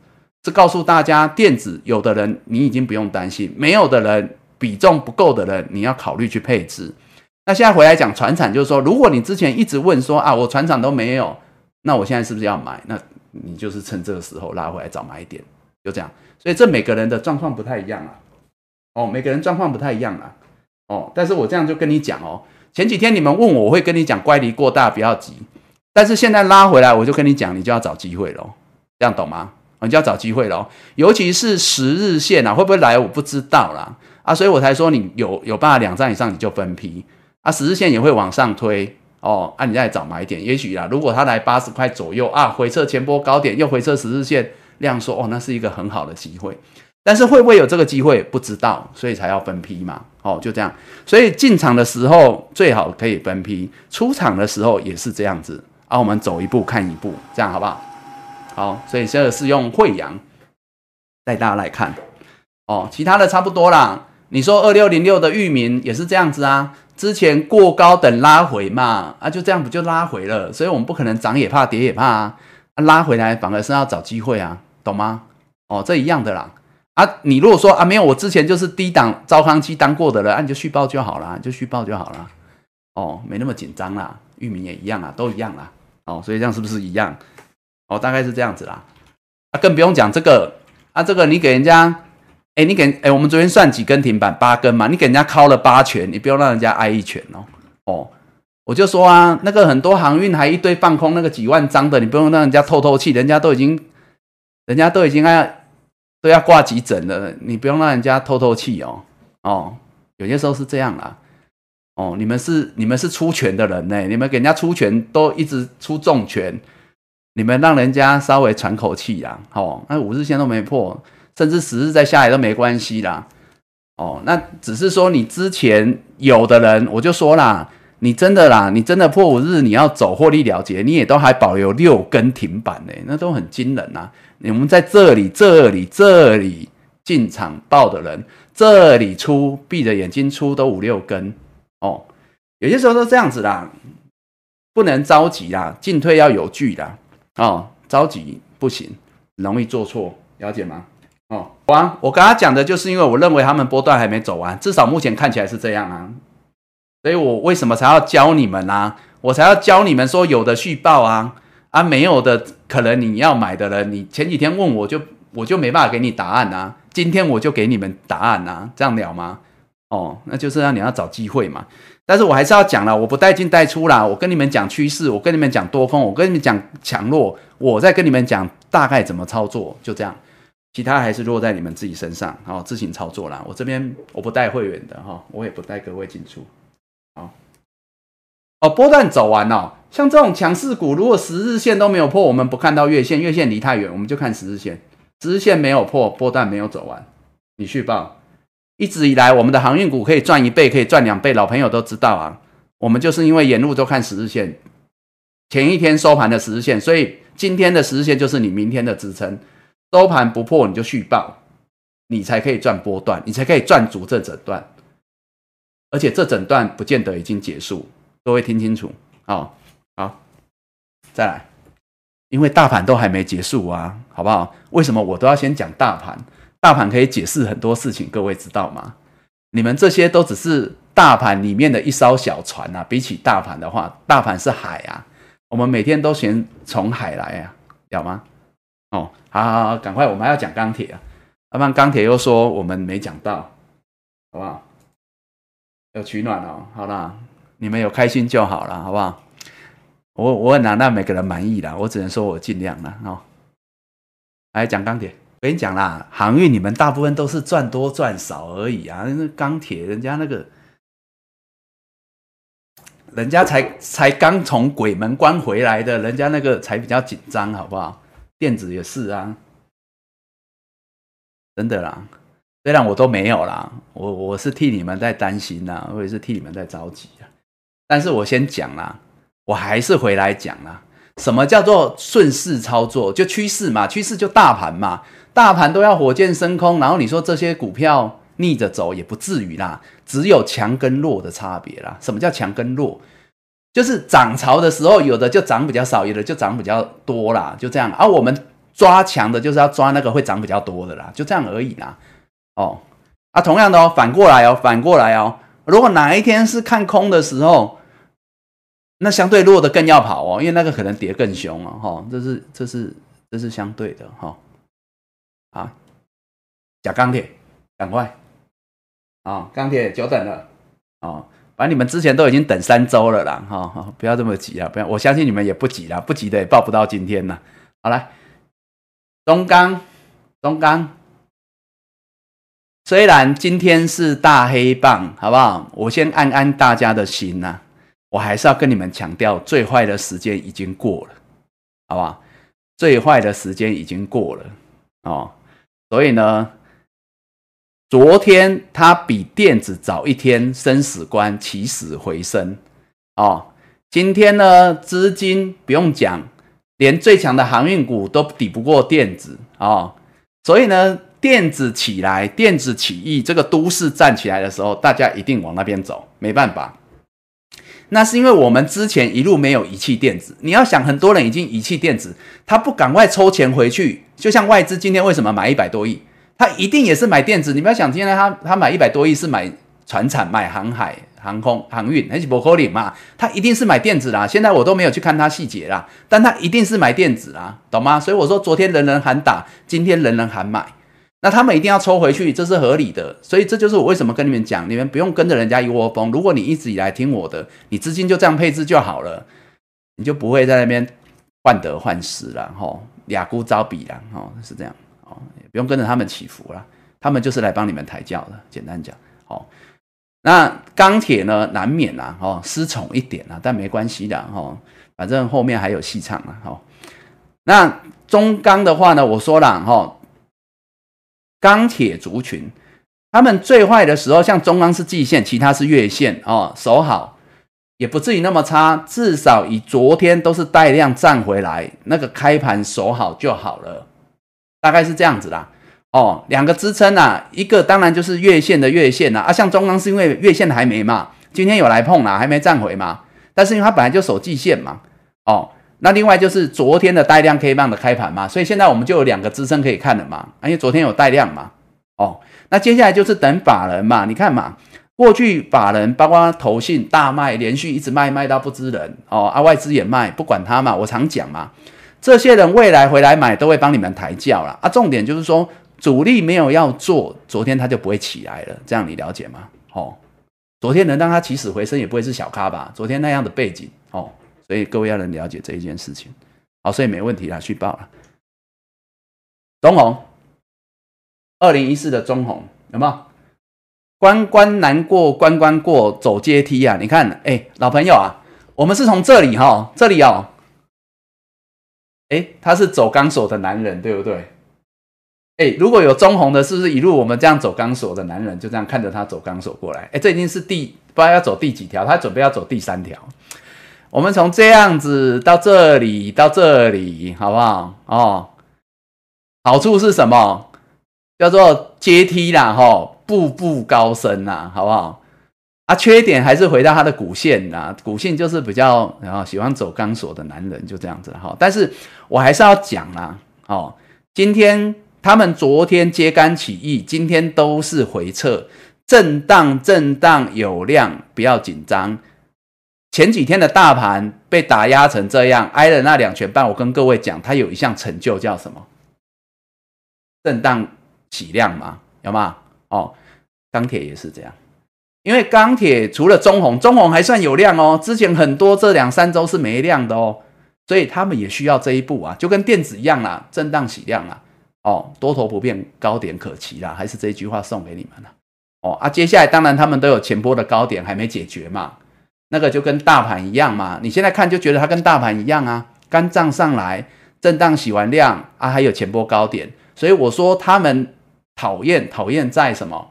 是告诉大家电子有的人你已经不用担心，没有的人比重不够的人你要考虑去配置。那现在回来讲船产，就是说，如果你之前一直问说啊，我船厂都没有，那我现在是不是要买？那你就是趁这个时候拉回来找买点，就这样。所以这每个人的状况不太一样啊，哦，每个人状况不太一样啊。哦，但是我这样就跟你讲哦，前几天你们问我，我会跟你讲乖离过大，不要急。但是现在拉回来，我就跟你讲，你就要找机会喽，这样懂吗？你就要找机会喽，尤其是十日线啊，会不会来我不知道啦啊，所以我才说你有有办法两站以上你就分批啊，十日线也会往上推哦，啊，你再找买点，也许啦，如果它来八十块左右啊，回撤前波高点又回撤十日线量说哦，那是一个很好的机会。但是会不会有这个机会？不知道，所以才要分批嘛。哦，就这样。所以进场的时候最好可以分批，出场的时候也是这样子。啊，我们走一步看一步，这样好不好？好，所以这个是用惠阳带大家来看。哦，其他的差不多啦。你说二六零六的域名也是这样子啊？之前过高等拉回嘛，啊，就这样不就拉回了？所以我们不可能涨也怕跌也怕啊，拉回来反而是要找机会啊，懂吗？哦，这一样的啦。啊，你如果说啊没有，我之前就是低档招康期当过的了，按就续报就好了，就续报就好了。哦，没那么紧张啦，域名也一样啊，都一样啦。哦，所以这样是不是一样？哦，大概是这样子啦。啊，更不用讲这个啊，这个你给人家，哎，你给哎，我们昨天算几根停板，八根嘛，你给人家敲了八拳，你不用让人家挨一拳哦。哦，我就说啊，那个很多航运还一堆放空那个几万张的，你不用让人家透透气，人家都已经，人家都已经哎。都要挂急诊了，你不用让人家透透气哦。哦，有些时候是这样啦。哦，你们是你们是出拳的人呢，你们给人家出拳都一直出重拳，你们让人家稍微喘口气呀。哦，那五日线都没破，甚至十日再下来都没关系啦。哦，那只是说你之前有的人，我就说啦，你真的啦，你真的破五日你要走获利了结，你也都还保留六根停板呢，那都很惊人呐。你们在这里、这里、这里进场报的人，这里出，闭着眼睛出都五六根哦。有些时候都这样子啦，不能着急啦，进退要有据啦。哦，着急不行，容易做错，了解吗？哦，啊，我刚刚讲的就是因为我认为他们波段还没走完，至少目前看起来是这样啊。所以我为什么才要教你们呢？我才要教你们说有的续报啊。啊，没有的，可能你要买的人，你前几天问我就我就没办法给你答案啊，今天我就给你们答案啊，这样了吗？哦，那就是让你要找机会嘛。但是我还是要讲了，我不带进带出啦，我跟你们讲趋势，我跟你们讲多空，我跟你们讲强弱，我再跟你们讲大概怎么操作，就这样。其他还是落在你们自己身上，好自行操作啦。我这边我不带会员的哈，我也不带各位进出。好，哦，波段走完了，像这种强势股，如果十日线都没有破，我们不看到月线，月线离太远，我们就看十日线，十日线没有破，波段没有走完，你去报。一直以来，我们的航运股可以赚一倍，可以赚两倍，老朋友都知道啊。我们就是因为沿路都看十日线，前一天收盘的十日线，所以今天的十日线就是你明天的支撑。收盘不破你就续报，你才可以赚波段，你才可以赚足这整段。而且这整段不见得已经结束，各位听清楚哦。好，再来，因为大盘都还没结束啊，好不好？为什么我都要先讲大盘？大盘可以解释很多事情，各位知道吗？你们这些都只是大盘里面的一艘小船啊。比起大盘的话，大盘是海啊。我们每天都先从海来啊，有吗？哦，好好好，赶快，我们还要讲钢铁啊，要不然钢铁又说我们没讲到，好不好？要取暖哦，好啦，你们有开心就好了，好不好？我我很难让每个人满意啦，我只能说我尽量了哦。来讲钢铁，我跟你讲啦，航运你们大部分都是赚多赚少而已啊，那钢铁人家那个，人家才才刚从鬼门关回来的，人家那个才比较紧张，好不好？电子也是啊，真的啦。虽然我都没有啦，我我是替你们在担心呐，我也是替你们在着急啊。但是我先讲啦，我还是回来讲啦。什么叫做顺势操作？就趋势嘛，趋势就大盘嘛，大盘都要火箭升空，然后你说这些股票逆着走也不至于啦，只有强跟弱的差别啦。什么叫强跟弱？就是涨潮的时候，有的就涨比较少，有的就涨比较多啦，就这样。而我们抓强的，就是要抓那个会涨比较多的啦，就这样而已啦。哦，啊，同样的哦，反过来哦，反过来哦，如果哪一天是看空的时候，那相对弱的更要跑哦，因为那个可能跌更凶哦，哈，这是这是这是相对的哈。啊，假钢铁，赶快啊，钢铁久等了啊。反正你们之前都已经等三周了啦，哈，哈，不要这么急啊！不要，我相信你们也不急啦，不急的也报不到今天了。好来，中钢，中钢，虽然今天是大黑棒，好不好？我先安安大家的心呐，我还是要跟你们强调，最坏的时间已经过了，好不好？最坏的时间已经过了哦，所以呢。昨天它比电子早一天生死关起死回生哦，今天呢资金不用讲，连最强的航运股都抵不过电子哦，所以呢电子起来，电子起义，这个都市站起来的时候，大家一定往那边走，没办法，那是因为我们之前一路没有遗弃电子。你要想，很多人已经遗弃电子，他不赶快抽钱回去，就像外资今天为什么买一百多亿？他一定也是买电子，你不要想，今天他他买一百多亿是买船产、买航海、航空、航运，还是不可能嘛？他一定是买电子啦。现在我都没有去看他细节啦，但他一定是买电子啦，懂吗？所以我说，昨天人人喊打，今天人人喊买，那他们一定要抽回去，这是合理的。所以这就是我为什么跟你们讲，你们不用跟着人家一窝蜂。如果你一直以来听我的，你资金就这样配置就好了，你就不会在那边患得患失了，吼，俩孤招比了，吼，是这样。不用跟着他们起伏了，他们就是来帮你们抬轿的。简单讲，好，那钢铁呢，难免啊，哦，失宠一点啊，但没关系的，哈，反正后面还有戏唱啊，好。那中钢的话呢，我说了，哈，钢铁族群，他们最坏的时候，像中钢是季线，其他是月线，哦，守好也不至于那么差，至少以昨天都是带量站回来，那个开盘守好就好了。大概是这样子啦，哦，两个支撑啊，一个当然就是月线的月线啦，啊，像中钢是因为月线还没嘛，今天有来碰啦，还没站回嘛，但是因为它本来就守季线嘛，哦，那另外就是昨天的带量 K 棒的开盘嘛，所以现在我们就有两个支撑可以看了嘛，因为昨天有带量嘛，哦，那接下来就是等法人嘛，你看嘛，过去法人包括投信大卖，连续一直卖卖到不知人哦，啊外资也卖，不管他嘛，我常讲嘛，这些人未来回来买都会帮你们抬轿了啊。重点就是说主力没有要做，昨天他就不会起来了，这样你了解吗？哦，昨天能让他起死回生，也不会是小咖吧？昨天那样的背景哦，所以各位要能了解这一件事情。好，所以没问题啦，去报了。中红，二零一四的中红有没有？关关难过关关过，走阶梯啊！你看，哎，老朋友啊，我们是从这里哈，这里哦，哎，他是走钢索的男人，对不对？哎，如果有中红的，是不是一路我们这样走钢索的男人，就这样看着他走钢索过来？哎，这已经是第不知道要走第几条，他准备要走第三条。我们从这样子到这里，到这里，好不好？哦，好处是什么？叫做阶梯啦，哈。步步高升呐，好不好？啊，缺点还是回到他的骨线啊，骨线就是比较然后喜欢走钢索的男人，就这样子哈。但是我还是要讲啦，哦，今天他们昨天揭竿起义，今天都是回撤，震荡震荡有量，不要紧张。前几天的大盘被打压成这样，挨了那两拳半，我跟各位讲，它有一项成就叫什么？震荡起量嘛，有吗？哦，钢铁也是这样，因为钢铁除了中红，中红还算有量哦。之前很多这两三周是没量的哦，所以他们也需要这一步啊，就跟电子一样啦，震荡洗量啊。哦，多头不变，高点可期啦，还是这一句话送给你们了。哦啊，接下来当然他们都有前波的高点还没解决嘛，那个就跟大盘一样嘛。你现在看就觉得它跟大盘一样啊，刚涨上来，震荡洗完量啊，还有前波高点，所以我说他们。讨厌，讨厌在什么？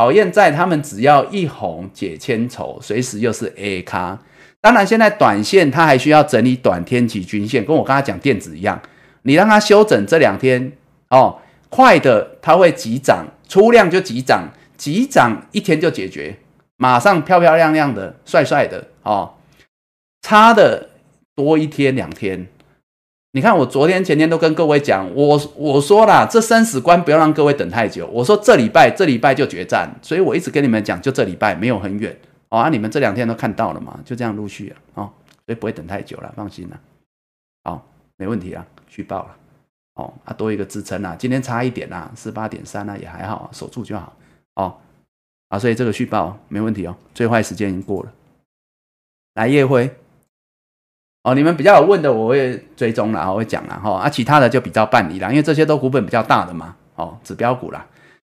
讨厌在他们只要一红解千愁，随时又是 A 咖。当然，现在短线它还需要整理短天期均线，跟我刚才讲电子一样，你让它休整这两天哦，快的它会急涨，出量就急涨，急涨一天就解决，马上漂漂亮亮的、帅帅的哦。差的多一天两天。你看，我昨天前天都跟各位讲，我我说啦，这生死关不要让各位等太久。我说这礼拜这礼拜就决战，所以我一直跟你们讲，就这礼拜没有很远哦。啊，你们这两天都看到了嘛，就这样陆续啊，哦，所以不会等太久了，放心啦。好，没问题啊，续报了。哦，啊，多一个支撑啊，今天差一点啊，四八点三啊，也还好，守住就好。哦，啊，所以这个续报没问题哦，最坏时间已经过了。来夜辉。哦，你们比较有问的，我会追踪了，我会讲了哈。啊，其他的就比较办理了，因为这些都股本比较大的嘛。哦，指标股啦，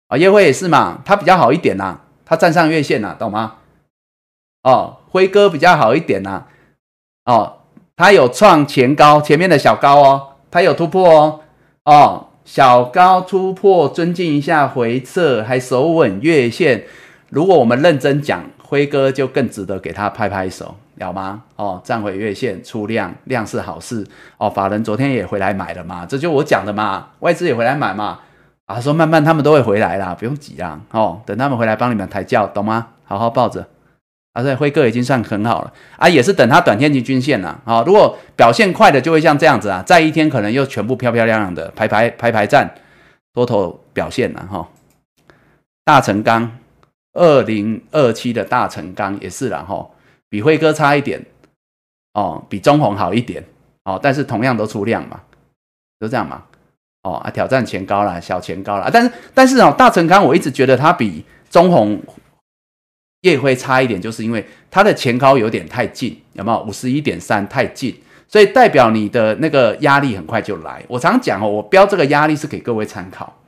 啊，业辉也是嘛，它比较好一点呐，它站上月线了，懂吗？哦，辉哥比较好一点呐。哦，它有创前高，前面的小高哦，它有突破哦。哦，小高突破，尊敬一下回撤，还守稳月线。如果我们认真讲，辉哥就更值得给他拍拍手。了吗？哦，站回月线出量，量是好事哦。法人昨天也回来买了嘛，这就我讲的嘛。外资也回来买嘛。啊，说慢慢他们都会回来啦，不用急啊。哦，等他们回来帮你们抬轿，懂吗？好好抱着。啊，这辉哥已经算很好了啊，也是等他短天期均线了。啊，如果表现快的就会像这样子啊，再一天可能又全部漂漂亮亮的排排排排站多头表现了哈。大成钢二零二七的大成钢也是了哈。比辉哥差一点哦，比中红好一点哦，但是同样都出量嘛，就这样嘛哦啊，挑战前高了，小前高了，但是但是哦，大成康我一直觉得它比中红夜辉差一点，就是因为它的前高有点太近，有没有五十一点三太近，所以代表你的那个压力很快就来。我常讲哦，我标这个压力是给各位参考。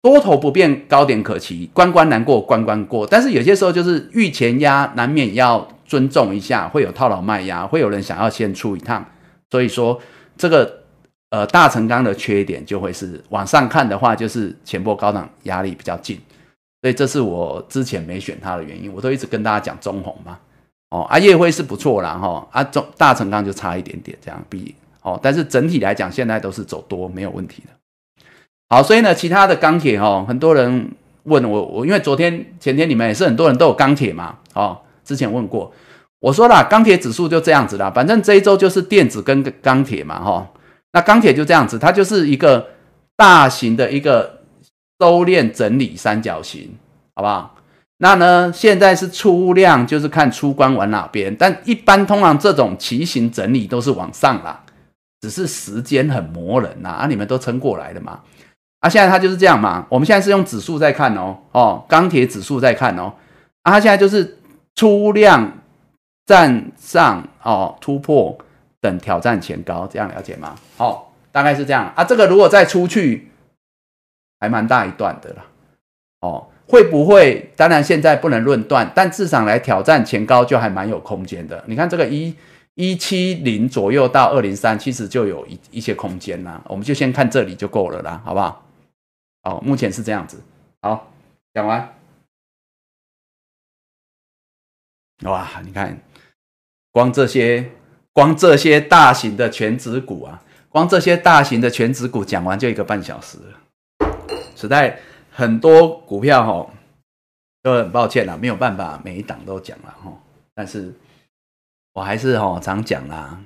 多头不变，高点可期，关关难过关关过。但是有些时候就是遇前压，难免要尊重一下，会有套牢卖压，会有人想要先出一趟。所以说这个呃大成钢的缺点就会是往上看的话，就是前波高档压力比较近。所以这是我之前没选它的原因。我都一直跟大家讲中红嘛，哦，啊夜辉是不错啦哈，啊中大成钢就差一点点这样比哦，但是整体来讲现在都是走多没有问题的。好，所以呢，其他的钢铁哈，很多人问我，我因为昨天、前天你们也是很多人都有钢铁嘛，哦，之前问过，我说啦，钢铁指数就这样子啦，反正这一周就是电子跟钢铁嘛，哈，那钢铁就这样子，它就是一个大型的一个收敛整理三角形，好不好？那呢，现在是出量，就是看出关往哪边。但一般通常这种骑行整理都是往上啦，只是时间很磨人呐。啊，你们都撑过来的嘛。啊，现在它就是这样嘛。我们现在是用指数在看哦，哦，钢铁指数在看哦。啊，它现在就是出量站上哦，突破等挑战前高，这样了解吗？好，大概是这样啊。这个如果再出去，还蛮大一段的啦。哦。会不会？当然现在不能论断，但至少来挑战前高就还蛮有空间的。你看这个一一七零左右到二零三，其实就有一一些空间啦。我们就先看这里就够了啦，好不好？哦，目前是这样子。好，讲完。哇，你看，光这些光这些大型的全指股啊，光这些大型的全指股讲完就一个半小时了，实在。很多股票哈，都很抱歉啦，没有办法每一档都讲了哈。但是我还是哈常讲啦，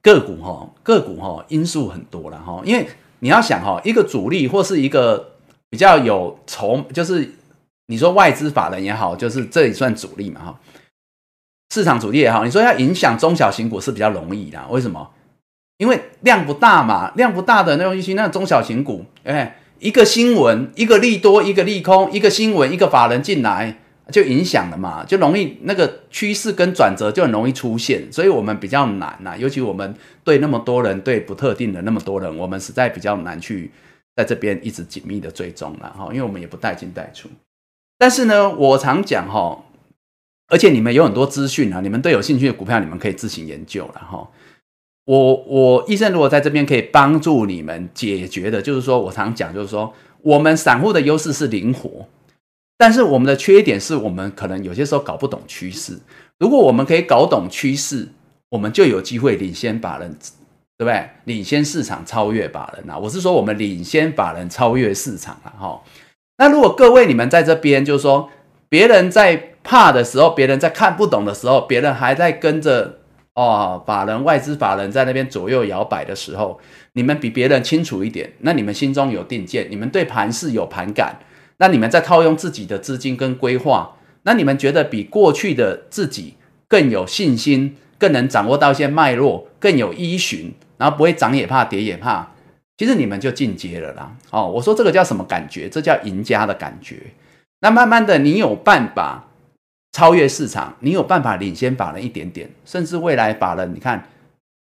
个股哈个股哈因素很多了哈，因为你要想哈，一个主力或是一个比较有筹，就是你说外资法人也好，就是这也算主力嘛哈。市场主力也好，你说要影响中小型股是比较容易的，为什么？因为量不大嘛，量不大的那种一些那中小型股，哎。一个新闻，一个利多，一个利空，一个新闻，一个法人进来，就影响了嘛，就容易那个趋势跟转折就很容易出现，所以我们比较难呐，尤其我们对那么多人，对不特定的那么多人，我们实在比较难去在这边一直紧密的追踪了哈，因为我们也不带进带出。但是呢，我常讲哈，而且你们有很多资讯啊，你们对有兴趣的股票，你们可以自行研究了哈。我我医生如果在这边可以帮助你们解决的，就是说我常讲，就是说我们散户的优势是灵活，但是我们的缺点是我们可能有些时候搞不懂趋势。如果我们可以搞懂趋势，我们就有机会领先法人，对不对？领先市场，超越法人啊！我是说我们领先法人，超越市场了哈。那如果各位你们在这边，就是说别人在怕的时候，别人在看不懂的时候，别人还在跟着。哦，法人外资法人在那边左右摇摆的时候，你们比别人清楚一点，那你们心中有定见，你们对盘势有盘感，那你们在套用自己的资金跟规划，那你们觉得比过去的自己更有信心，更能掌握到一些脉络，更有依循，然后不会涨也怕跌也怕，其实你们就进阶了啦。哦，我说这个叫什么感觉？这叫赢家的感觉。那慢慢的，你有办法。超越市场，你有办法领先法人一点点，甚至未来法人，你看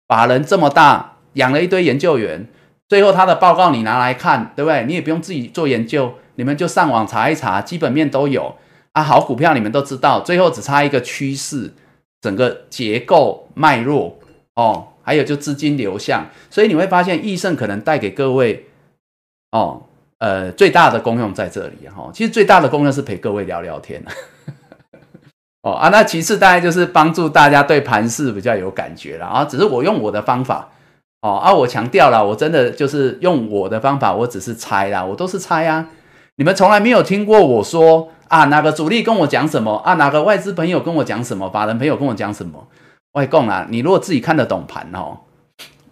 法人这么大，养了一堆研究员，最后他的报告你拿来看，对不对？你也不用自己做研究，你们就上网查一查，基本面都有啊。好股票你们都知道，最后只差一个趋势，整个结构脉络哦，还有就资金流向，所以你会发现易盛可能带给各位哦，呃，最大的功用在这里哈。其实最大的功用是陪各位聊聊天。哦啊，那其次大概就是帮助大家对盘势比较有感觉了啊。只是我用我的方法，哦啊，我强调了，我真的就是用我的方法，我只是猜啦，我都是猜啊。你们从来没有听过我说啊，哪个主力跟我讲什么啊，哪个外资朋友跟我讲什么，法人朋友跟我讲什么。外供啊，你如果自己看得懂盘哦，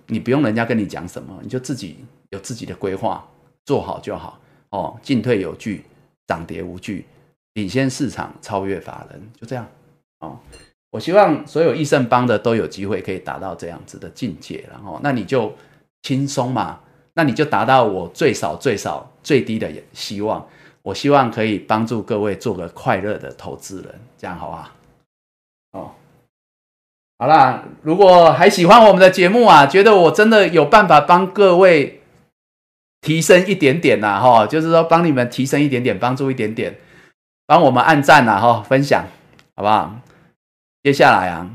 你不用人家跟你讲什么，你就自己有自己的规划，做好就好哦。进退有据，涨跌无惧。领先市场，超越法人，就这样哦。我希望所有益盛帮的都有机会可以达到这样子的境界，然后那你就轻松嘛，那你就达到我最少最少最低的希望。我希望可以帮助各位做个快乐的投资人，这样好不好？好啦，如果还喜欢我们的节目啊，觉得我真的有办法帮各位提升一点点呐，哈，就是说帮你们提升一点点，帮助一点点。帮我们按赞呐，哈，分享，好不好？接下来啊，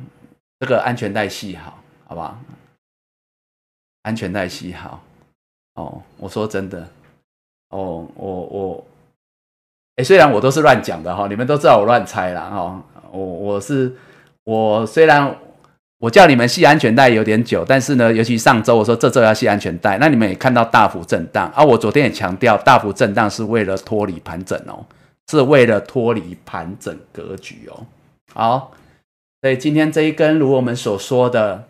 这个安全带系好，好不好？安全带系好，哦，我说真的，哦，我我，哎，虽然我都是乱讲的哈，你们都知道我乱猜了哈，我我是我虽然我叫你们系安全带有点久，但是呢，尤其上周我说这周要系安全带，那你们也看到大幅震荡啊，我昨天也强调大幅震荡是为了脱离盘整哦。是为了脱离盘整格局哦。好，所以今天这一根，如我们所说的，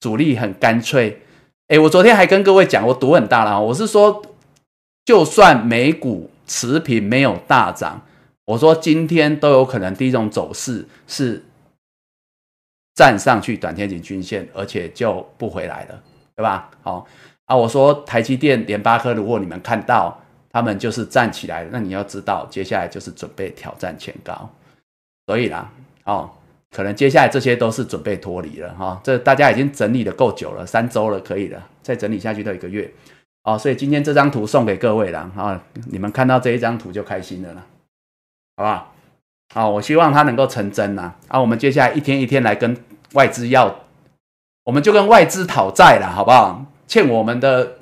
主力很干脆。哎，我昨天还跟各位讲，我赌很大了。我是说，就算美股持平没有大涨，我说今天都有可能第一种走势是站上去短天井均线，而且就不回来了，对吧？好啊，我说台积电、联发科，如果你们看到他们就是站起来，那你要知道接下来就是准备挑战前高，所以啦，哦。可能接下来这些都是准备脱离了哈，这大家已经整理的够久了，三周了，可以了，再整理下去都一个月，哦，所以今天这张图送给各位了啊，你们看到这一张图就开心了啦，好不好？好，我希望它能够成真呐，啊，我们接下来一天一天来跟外资要，我们就跟外资讨债了，好不好？欠我们的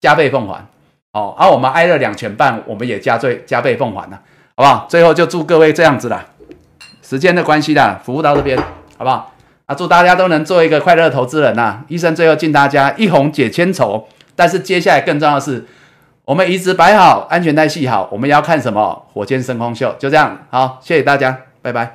加倍奉还，哦，啊我们挨了两拳半，我们也加倍加倍奉还了，好不好？最后就祝各位这样子啦。时间的关系啦，服务到这边，好不好？啊，祝大家都能做一个快乐投资人呐！医生最后敬大家一红解千愁。但是接下来更重要的是，我们椅子摆好，安全带系好，我们要看什么？火箭升空秀，就这样，好，谢谢大家，拜拜。